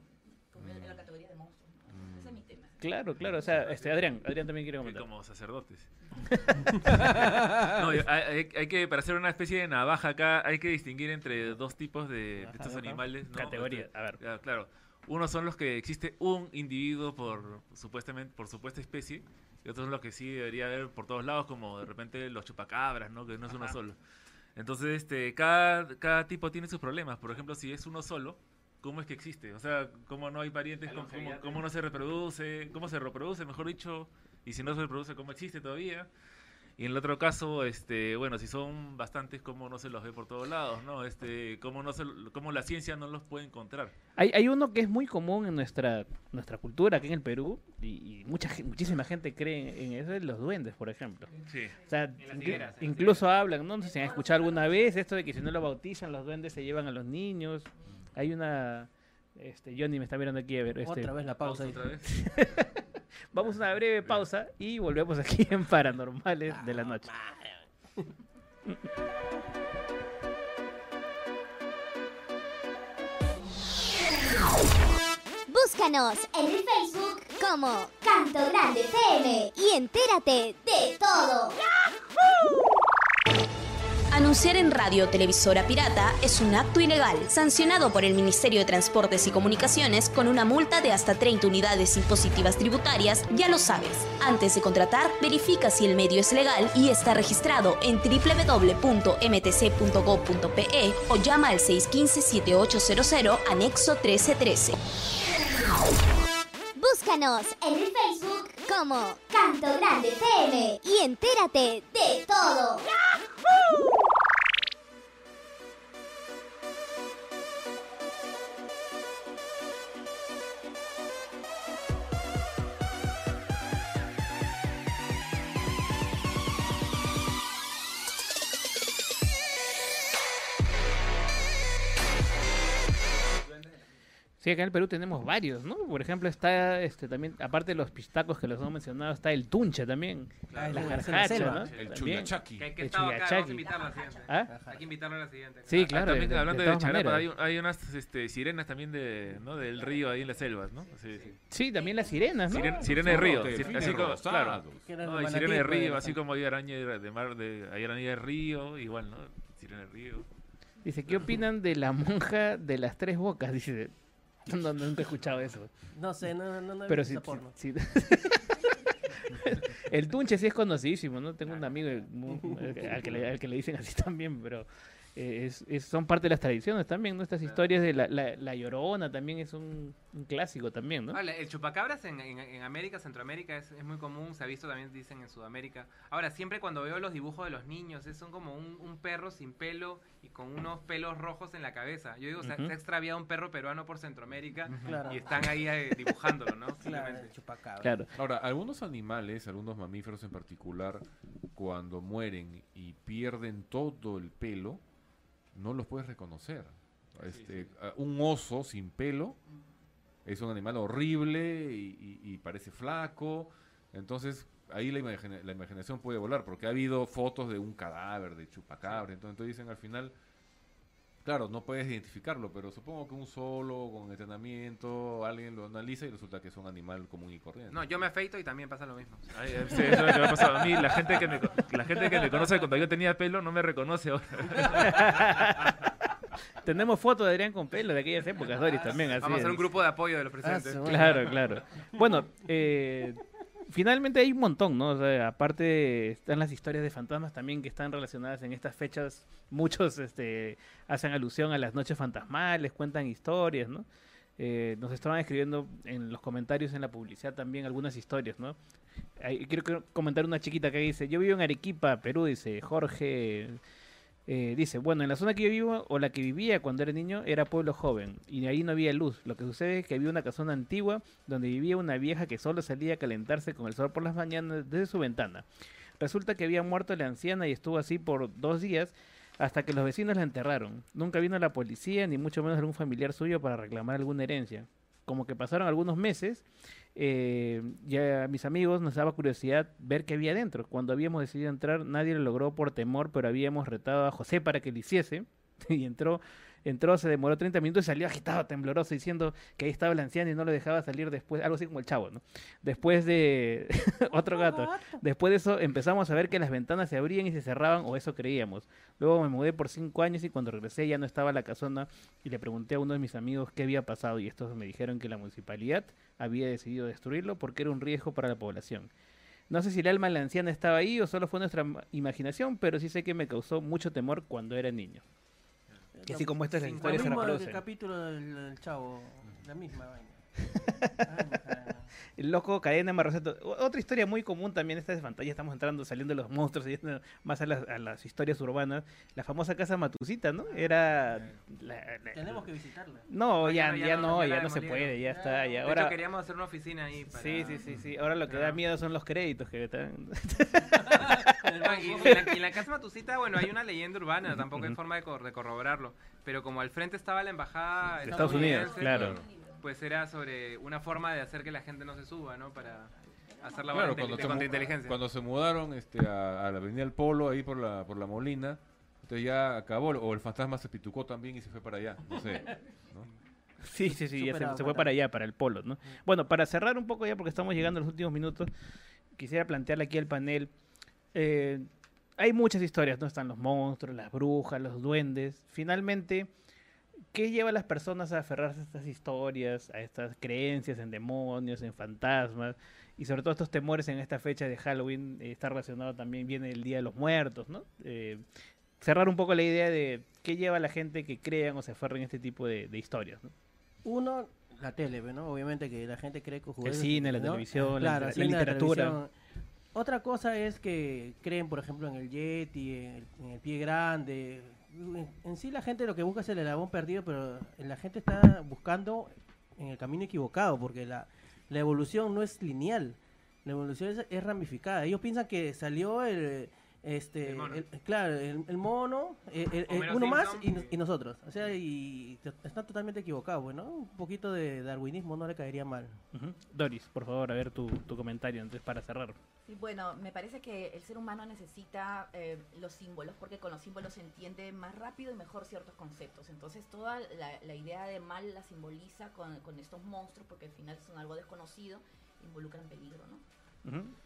como en la categoría de monstruos. ¿no? Ese es mi tema. Claro, claro, o sea, este, Adrián, Adrián también quiere comentar. como sacerdotes. no, hay, que, para hacer una especie de navaja acá, hay que distinguir entre dos tipos de, estos animales. ¿no? Categoría, Este, a ver. Claro, unos son los que existe un individuo por supuestamente por supuesta especie, y otros son los que sí debería haber por todos lados, como de repente los chupacabras, ¿no? Que no es uno solo. Entonces, este, cada, cada tipo tiene sus problemas. Por ejemplo, si es uno solo, ¿cómo es que existe? O sea, ¿cómo no hay parientes? ¿Cómo, cómo- cómo no se reproduce? ¿Cómo se reproduce, mejor dicho? Y si no se reproduce, ¿cómo existe todavía? Y en el otro caso, este, bueno, si son bastantes, ¿cómo no se los ve por todos lados? ¿no? Este, ¿cómo, no se, cómo la ciencia no los puede encontrar? Hay, hay uno que es muy común en nuestra nuestra cultura aquí en el Perú y, y mucha muchísima gente cree en eso, es los duendes, por ejemplo. Sí. O sea, higueras, incluso hablan, ¿no? No sé si han escuchado alguna vez esto de que si no lo bautizan, los duendes se llevan a los niños. Hay una... Este, Johnny me está mirando aquí a ver. Este, Otra vez la pausa. Pausa ahí. otra vez. Vamos a una breve pausa y volvemos aquí en Paranormales de la Noche. Búscanos en el Facebook como Canto Grande FM y entérate de todo. Anunciar en radio o televisora pirata es un acto ilegal, sancionado por el Ministerio de Transportes y Comunicaciones con una multa de hasta 30 unidades impositivas tributarias, ya lo sabes. Antes de contratar, verifica si el medio es legal y está registrado en www.mtc.gov.pe o llama al 615-7800 anexo 1313. Búscanos en el Facebook como Canto Grande FM y entérate de todo. Sí, acá en el Perú tenemos varios, ¿no? Por ejemplo, está este también, aparte de los pistacos que los hemos mencionado, está el tunche también. Claro, la jarjacha. ¿no? El chuyachaki. Que hay que El estar acá, vamos a invitarlo a la siguiente. ¿Ah? Hay que invitarlo a la siguiente. Sí, Ah, claro. también de- hablando de de, Charapa, hay, hay unas este, sirenas también de, ¿no? del río ahí en las selvas, ¿no? Sí, sí. Sí, también las sirenas, ¿no? Siren- sirena de río, así como, claro. No, sirena de pues, río, de así como hay araña de, de mar, de, hay araña de río, igual, ¿no? Sirena de río. Dice, ¿qué opinan de la monja de las tres bocas? Dice, no, nunca he escuchado eso. No sé, no, no, no he Pero visto esa porno. el Tunche sí es conocidísimo, ¿no? Tengo un amigo mu- eh, al que, le, al que le dicen así también, pero es, es- son parte de las tradiciones también, ¿no? Estas historias de la, la, la Llorona también es un, un clásico también, ¿no? Ahora, el chupacabras en, en- en América, Centroamérica es, es muy común, se ha visto también, dicen en Sudamérica. Ahora, siempre cuando veo los dibujos de los niños, es, son como un, un perro sin pelo y con unos pelos rojos en la cabeza. Yo digo, se, ha extraviado un perro peruano por Centroamérica Claro. y están ahí eh, dibujándolo, ¿no? Claro, Simplemente. el chupacabra. Claro. Ahora, algunos animales, algunos mamíferos en particular, cuando mueren y pierden todo el pelo, no los puedes reconocer. Este, a- Un oso sin pelo es un animal horrible y, y- y parece flaco. Entonces, ahí la, imagina- la imaginación puede volar, porque ha habido fotos de un cadáver, de chupacabra. Entonces, entonces dicen al final, claro, no puedes identificarlo, pero supongo que un solo, con entrenamiento, alguien lo analiza y resulta que es un animal común y corriente. No, yo me afeito y también pasa lo mismo. Ay, eh, sí, eso es lo que me ha pasado a mí. La gente que me, la gente que me conoce cuando yo tenía pelo no me reconoce ahora. Tenemos fotos de Adrián con pelo de aquellas épocas, Doris, también. Así Vamos a hacer un grupo de apoyo de los presentes. su- Claro, claro. Bueno, eh, finalmente hay un montón, ¿no? O sea, aparte están las historias de fantasmas también que están relacionadas en estas fechas. Muchos este, hacen alusión a las noches fantasmales, cuentan historias, ¿no? Eh, nos estaban escribiendo en los comentarios en la publicidad también algunas historias, ¿no? Quiero comentar una chiquita que dice, yo vivo en Arequipa, Perú, dice Jorge, eh, dice, bueno, en la zona que yo vivo o la que vivía cuando era niño era pueblo joven y ahí no había luz. Lo que sucede es que había una casona antigua donde vivía una vieja que solo salía a calentarse con el sol por las mañanas desde su ventana. Resulta que había muerto la anciana y estuvo así por dos días hasta que los vecinos la enterraron. Nunca vino la policía ni mucho menos algún familiar suyo para reclamar alguna herencia. Como que pasaron algunos meses, eh, ya a mis amigos nos daba curiosidad ver qué había dentro. Cuando habíamos decidido entrar, nadie lo logró por temor, pero habíamos retado a José para que lo hiciese. Y entró, entró, se demoró 30 minutos y salió agitado, tembloroso, diciendo que ahí estaba la anciana y no lo dejaba salir después, algo así como el chavo, ¿no? Después de otro gato. Después de eso empezamos a ver que las ventanas se abrían y se cerraban, o eso creíamos. Luego me mudé por cinco años y cuando regresé ya no estaba la casona y le pregunté a uno de mis amigos qué había pasado y estos me dijeron que la municipalidad había decidido destruirlo porque era un riesgo para la población. No sé si el alma de la anciana estaba ahí o solo fue nuestra ma- imaginación, pero sí sé que me causó mucho temor cuando era niño. Y así como se mismo del reproducen. capítulo del, del chavo, la misma vaina. El loco cadena Marroseto. O- Otra historia muy común también, esta de fantasía, estamos entrando, saliendo de los monstruos, yendo más a las, a las historias urbanas. La famosa casa Matucita, ¿no? Era... la- la- Tenemos que visitarla. No, ya, no, ya, ya no, no, ya no se puede, ya está. Ya. De Ahora, hecho, queríamos hacer una oficina ahí. Para... Sí, sí, sí, sí. Ahora lo que da miedo son los créditos que están... Ah, y, en la, y en la casa Matucita, bueno, hay una leyenda urbana, tampoco hay forma de, cor- de corroborarlo. Pero como al frente estaba la embajada De Estados Unidos, estadounidense, claro. Pues era sobre una forma de hacer que la gente no se suba, ¿no? Para hacer la Claro, cuando se, contrainteligencia. cuando se mudaron este, a, a la Avenida del Polo, ahí por la, por la Molina, entonces ya acabó, o el fantasma se pitucó también y se fue para allá, no sé. ¿no? Sí, sí, sí, ya se, se fue para allá, para el polo, ¿no? Bueno, para cerrar un poco ya, porque estamos llegando a los últimos minutos, quisiera plantearle aquí al panel, eh, hay muchas historias, ¿no? Están los monstruos, las brujas, los duendes. Finalmente, ¿qué lleva a las personas a aferrarse a estas historias, a estas creencias en demonios, en fantasmas? Y sobre todo estos temores en esta fecha de Halloween, eh, está relacionado también, viene el Día de los Muertos, ¿no? Eh, cerrar un poco la idea de qué lleva a la gente que crean o se aferren a este tipo de, de historias, ¿no? Uno, la tele, ¿no? Obviamente que la gente cree que El cine, la ¿no? televisión, la Claro, la cine, literatura. televisión. Otra cosa es que creen, por ejemplo, en el Yeti, en el, en el pie grande. En, sí la gente lo que busca es el eslabón perdido, pero la gente está buscando en el camino equivocado, porque la, la evolución no es lineal. La evolución es, es ramificada. Ellos piensan que salió el... Este, El mono. el- claro, el, el mono, el- el- el- Homero uno más y, no- y nosotros. O sea, y están totalmente equivocados, bueno, un poquito de darwinismo no le caería mal. Doris, por favor, a ver tu, tu comentario antes para cerrar. Sí, bueno, me parece que el ser humano necesita eh, los símbolos porque con los símbolos se entiende más rápido y mejor ciertos conceptos. Entonces toda la, la idea de mal la simboliza con, con estos monstruos porque al final son algo desconocido, involucran peligro, ¿no?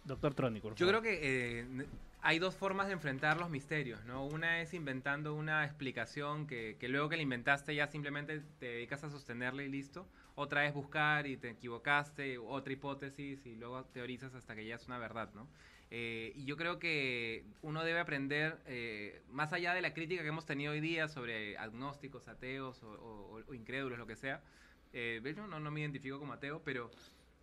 Doctor Trónico, Yo creo que eh, hay dos formas de enfrentar los misterios, ¿no? Una es inventando una explicación que, que luego que la inventaste ya simplemente te dedicas a sostenerla y listo. Otra es buscar y te equivocaste, otra hipótesis y luego teorizas hasta que ya es una verdad, ¿no? Eh, y yo creo que uno debe aprender, eh, más allá de la crítica que hemos tenido hoy día sobre agnósticos, ateos o, o- o incrédulos, lo que sea, eh, yo no, no me identifico como ateo, pero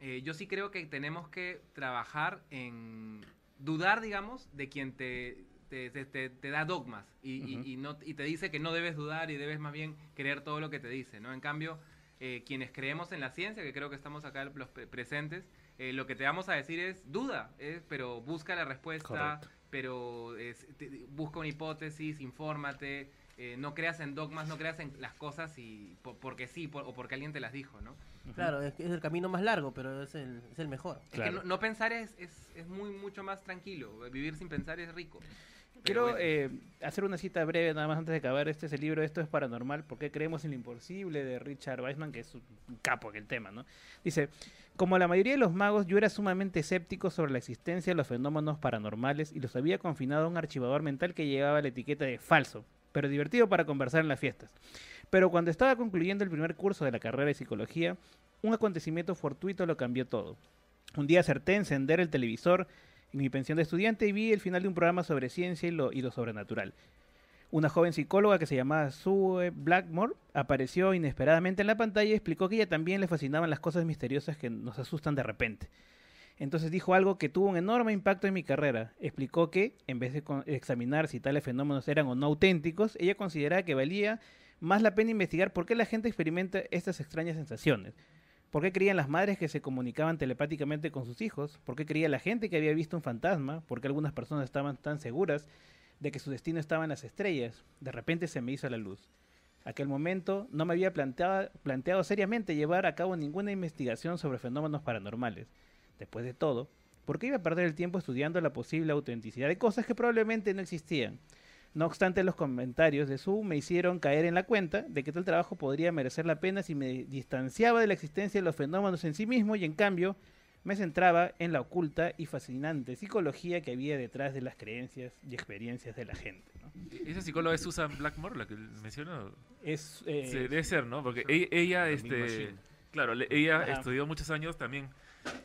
eh, yo sí creo que tenemos que trabajar en dudar, digamos, de quien te, te, te- te- da dogmas y, y- Ujú. y no, y te dice que no debes dudar y debes más bien creer todo lo que te dice, ¿no? En cambio, eh, quienes creemos en la ciencia, que creo que estamos acá los pre- presentes, eh, lo que te vamos a decir es duda, eh, pero busca la respuesta, Correcto. pero es- te- busca una hipótesis, infórmate, eh, no creas en dogmas, no creas en las cosas y po- porque sí por- o porque alguien te las dijo, ¿no? Claro, es el camino más largo, pero es el, es el mejor. Es que no, no pensar es, es, es muy mucho más tranquilo, vivir sin pensar es rico. Quiero bueno. eh, hacer una cita breve nada más antes de acabar. Este es el libro Esto es Paranormal, ¿por qué creemos en lo imposible? de Richard Weissman, que es un capo en el tema, ¿no? Dice, como la mayoría de los magos, yo era sumamente escéptico sobre la existencia de los fenómenos paranormales y los había confinado a un archivador mental que llevaba la etiqueta de falso, pero divertido para conversar en las fiestas. Pero cuando estaba concluyendo el primer curso de la carrera de psicología, un acontecimiento fortuito lo cambió todo. Un día acerté a encender el televisor mi pensión de estudiante y vi el final de un programa sobre ciencia y lo, y lo sobrenatural. Una joven psicóloga que se llamaba Sue Blackmore apareció inesperadamente en la pantalla y explicó que ella también le fascinaban las cosas misteriosas que nos asustan de repente. Entonces dijo algo que tuvo un enorme impacto en mi carrera. Explicó que, en vez de examinar si tales fenómenos eran o no auténticos, ella consideraba que valía más la pena investigar por qué la gente experimenta estas extrañas sensaciones. ¿Por qué creían las madres que se comunicaban telepáticamente con sus hijos? ¿Por qué creía la gente que había visto un fantasma? ¿Por qué algunas personas estaban tan seguras de que su destino estaba en las estrellas? De repente se me hizo la luz. Aquel momento no me había planteado, planteado seriamente llevar a cabo ninguna investigación sobre fenómenos paranormales. Después de todo, ¿por qué iba a perder el tiempo estudiando la posible autenticidad de cosas que probablemente no existían? No obstante, los comentarios de Su me hicieron caer en la cuenta de que tal trabajo podría merecer la pena si me distanciaba de la existencia de los fenómenos en sí mismo y en cambio me centraba en la oculta y fascinante psicología que había detrás de las creencias y experiencias de la gente. ¿no? ¿Esa psicóloga es Susan Blackmore, la que mencionó? Es, eh, Sí, debe ser, ¿no? Porque ella, ella, este, Big Machine. claro, ella estudió muchos años también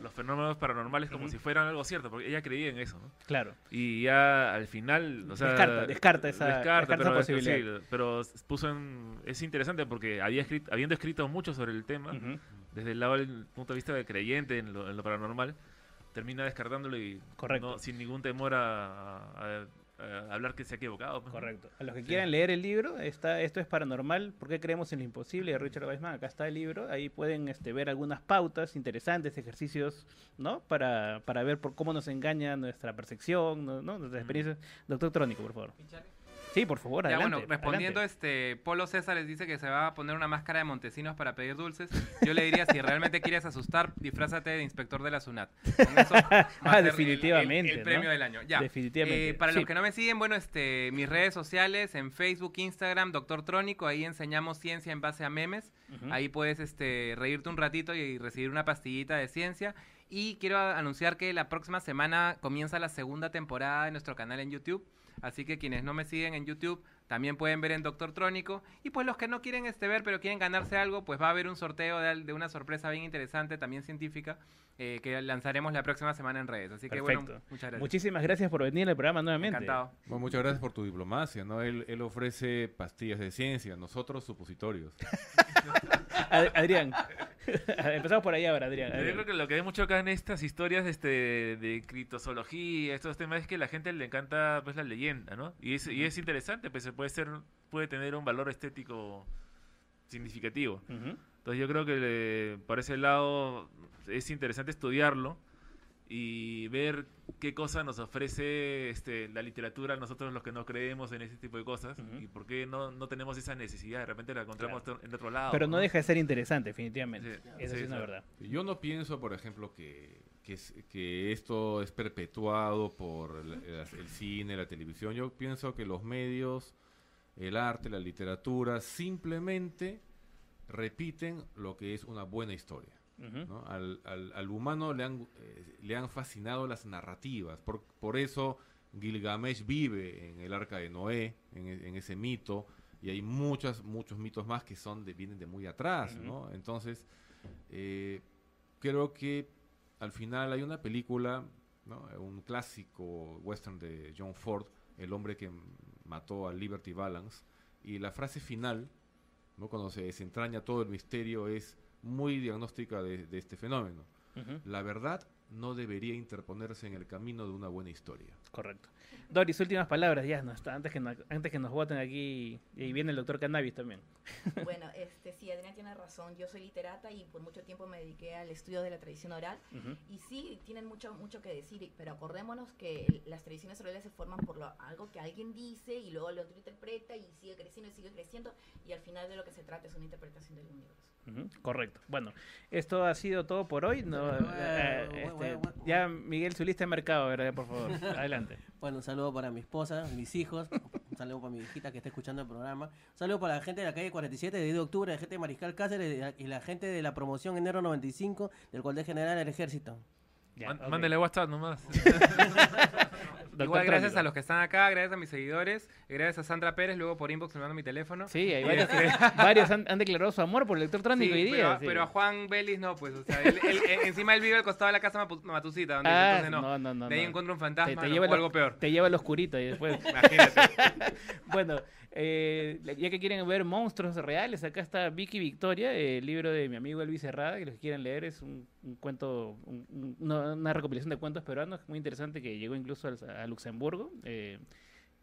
los fenómenos paranormales como si fueran algo cierto, porque ella creía en eso, ¿no? Claro. Y ya al final, o sea, Descarta- descarta esa- descarta esa pero, posibilidad. sí, pero puso en, es interesante porque había escrito, habiendo escrito mucho sobre el tema, desde el lado del punto de vista de creyente en lo, en lo paranormal, termina descartándolo y Correcto. no- sin ningún temor a, a- a hablar que se ha equivocado. pues. Correcto. A los que Sí. quieran leer el libro, está Esto es Paranormal, ¿por qué creemos en lo imposible? de Richard Weissman, acá está el libro, ahí pueden este, ver algunas pautas interesantes, ejercicios, ¿no? Para, para ver por cómo nos engaña nuestra percepción, ¿no? ¿no? Nuestras experiencias. Doctor Trónico, por favor. Sí, por favor, Ya, adelante. bueno, respondiendo, adelante. este, Polo César les dice que se va a poner una máscara de Montesinos para pedir dulces. Yo le diría, si realmente quieres asustar, disfrázate de inspector de la SUNAT. Con eso Ah, el- definitivamente, El, el ¿no? premio del año. Ya. Definitivamente, Eh, para sí. los que no me siguen, bueno, este, mis redes sociales, en Facebook, Instagram, Doctor Trónico, ahí enseñamos ciencia en base a memes. Ahí puedes este, reírte un ratito y recibir una pastillita de ciencia. Y quiero anunciar que la próxima semana comienza la segunda temporada de nuestro canal en YouTube. Así que quienes no me siguen en YouTube también pueden ver en Doctor Trónico. Y pues los que no quieren este ver, pero quieren ganarse algo, pues va a haber un sorteo de, una sorpresa bien interesante, también científica, eh, que lanzaremos la próxima semana en redes. Así que bueno, Perfecto. muchas gracias. Muchísimas gracias por venir al programa nuevamente. Encantado. Bueno, muchas gracias por tu diplomacia, ¿no? Él, él ofrece pastillas de ciencia, nosotros supositorios. Ad- Adrián, empezamos por ahí ahora, Adrián. Yo Adrián. creo que lo que hay mucho acá en estas historias este, de criptozoología, estos temas, es que a la gente le encanta pues la leyenda, ¿no? Y es, y es interesante, pues se puede ser, puede tener un valor estético significativo. Ujú. Entonces yo creo que le- por ese lado es interesante estudiarlo y ver qué cosa nos ofrece este, la literatura a nosotros los que no creemos en ese tipo de cosas y por qué no, no tenemos esa necesidad, de repente la encontramos en otro lado. Pero no deja de ser interesante, definitivamente. Sí, Eso sí, sí, es una verdad. Yo no pienso, por ejemplo, que, que, es- que esto es perpetuado por el, el- el cine, la televisión. Yo pienso que los medios, el arte, la literatura, simplemente repiten lo que es una buena historia. Al, al- al humano le han, eh, le han fascinado las narrativas. Por, por eso Gilgamesh vive en el arca de Noé, en, e- en ese mito, y hay muchos, muchos mitos más que son de, vienen de muy atrás. Entonces, eh, creo que al final hay una película, ¿no? un clásico western de John Ford, El hombre que mató a Liberty Balance, y la frase final, ¿no? cuando se desentraña todo el misterio, es muy diagnóstica de, de este fenómeno. La verdad no debería interponerse en el camino de una buena historia. Correcto. Doris, últimas palabras, ya, no, está, antes, que nos, antes que nos voten aquí, y viene el doctor Cannabis también. Bueno, este, sí, Adrián tiene razón. Yo soy literata y por mucho tiempo me dediqué al estudio de la tradición oral. Y sí, tienen mucho, mucho que decir, pero acordémonos que las tradiciones orales se forman por lo- algo que alguien dice y luego el otro interpreta y sigue creciendo y sigue creciendo. Y al final de lo que se trata es una interpretación del universo. Correcto. Bueno, esto ha sido todo por hoy. No, Bueno, eh, bueno, este, bueno, ya, Miguel, su lista de mercado, ¿verdad? Por favor, adelante. Bueno, un saludo para mi esposa, mis hijos, un saludo para mi hijita que está escuchando el programa, un saludo para la gente de la calle 47 de 10 de octubre, la gente de Mariscal Cáceres y la- y la gente de la promoción enero 95 del Cuartel General del Ejército. Man- Mándale WhatsApp nomás. Igual gracias a los que están acá, gracias a mis seguidores, gracias a Sandra Pérez, luego por inbox me manda mi teléfono. Sí, hay varios, este- varios han, han declarado su amor por el lector trónico Sí, hoy día. pero, sí. pero a Juan Vélez no, pues, o sea, él, él- él- encima él vive al costado de la casa Matucita, donde Ah, entonces no, no, no, no, de ahí no. encuentro un fantasma Te, lleva o al- algo peor. Te lleva al oscurito y después. Imagínate. bueno, eh, ya que quieren ver monstruos reales, acá está Vicky Victoria, el libro de mi amigo Elvis Herrada, que los que quieran leer es un, un cuento, un- un- una, una recopilación de cuentos peruanos muy interesante que llegó incluso al- a, Luxemburgo. Eh,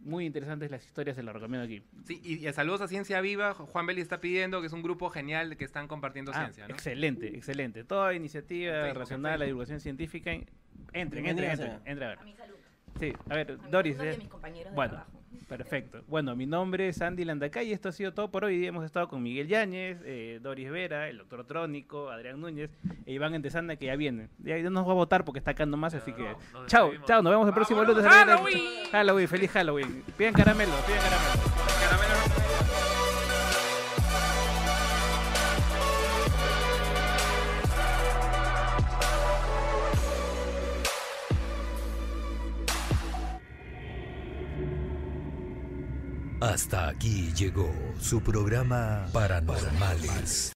muy interesantes las historias, se las recomiendo aquí. Sí, y, y saludos a Ciencia Viva, Juan Vélez está pidiendo que es un grupo genial que están compartiendo Ah, ciencia, ¿no? Excelente, excelente. Toda iniciativa racional, en la divulgación científica, en- entren, entren, sea. entren, entren a ver. A mi salud. Sí, a ver, Doris. eh, mis compañeros de bueno, trabajo. perfecto. Bueno, mi nombre es Andy Landacay y esto ha sido todo por hoy. Hemos estado con Miguel Yáñez, eh, Doris Vera, el doctor Trónico, Adrián Núñez e Iván Entesanda que ya viene. Ya ya nos va a votar porque está acá nomás, así que... chao, chao, nos vemos el próximo lunes. ¡Halloween! Halloween, feliz Halloween. Pidan caramelo, pidan caramelo. Hasta aquí llegó su programa Paranormales.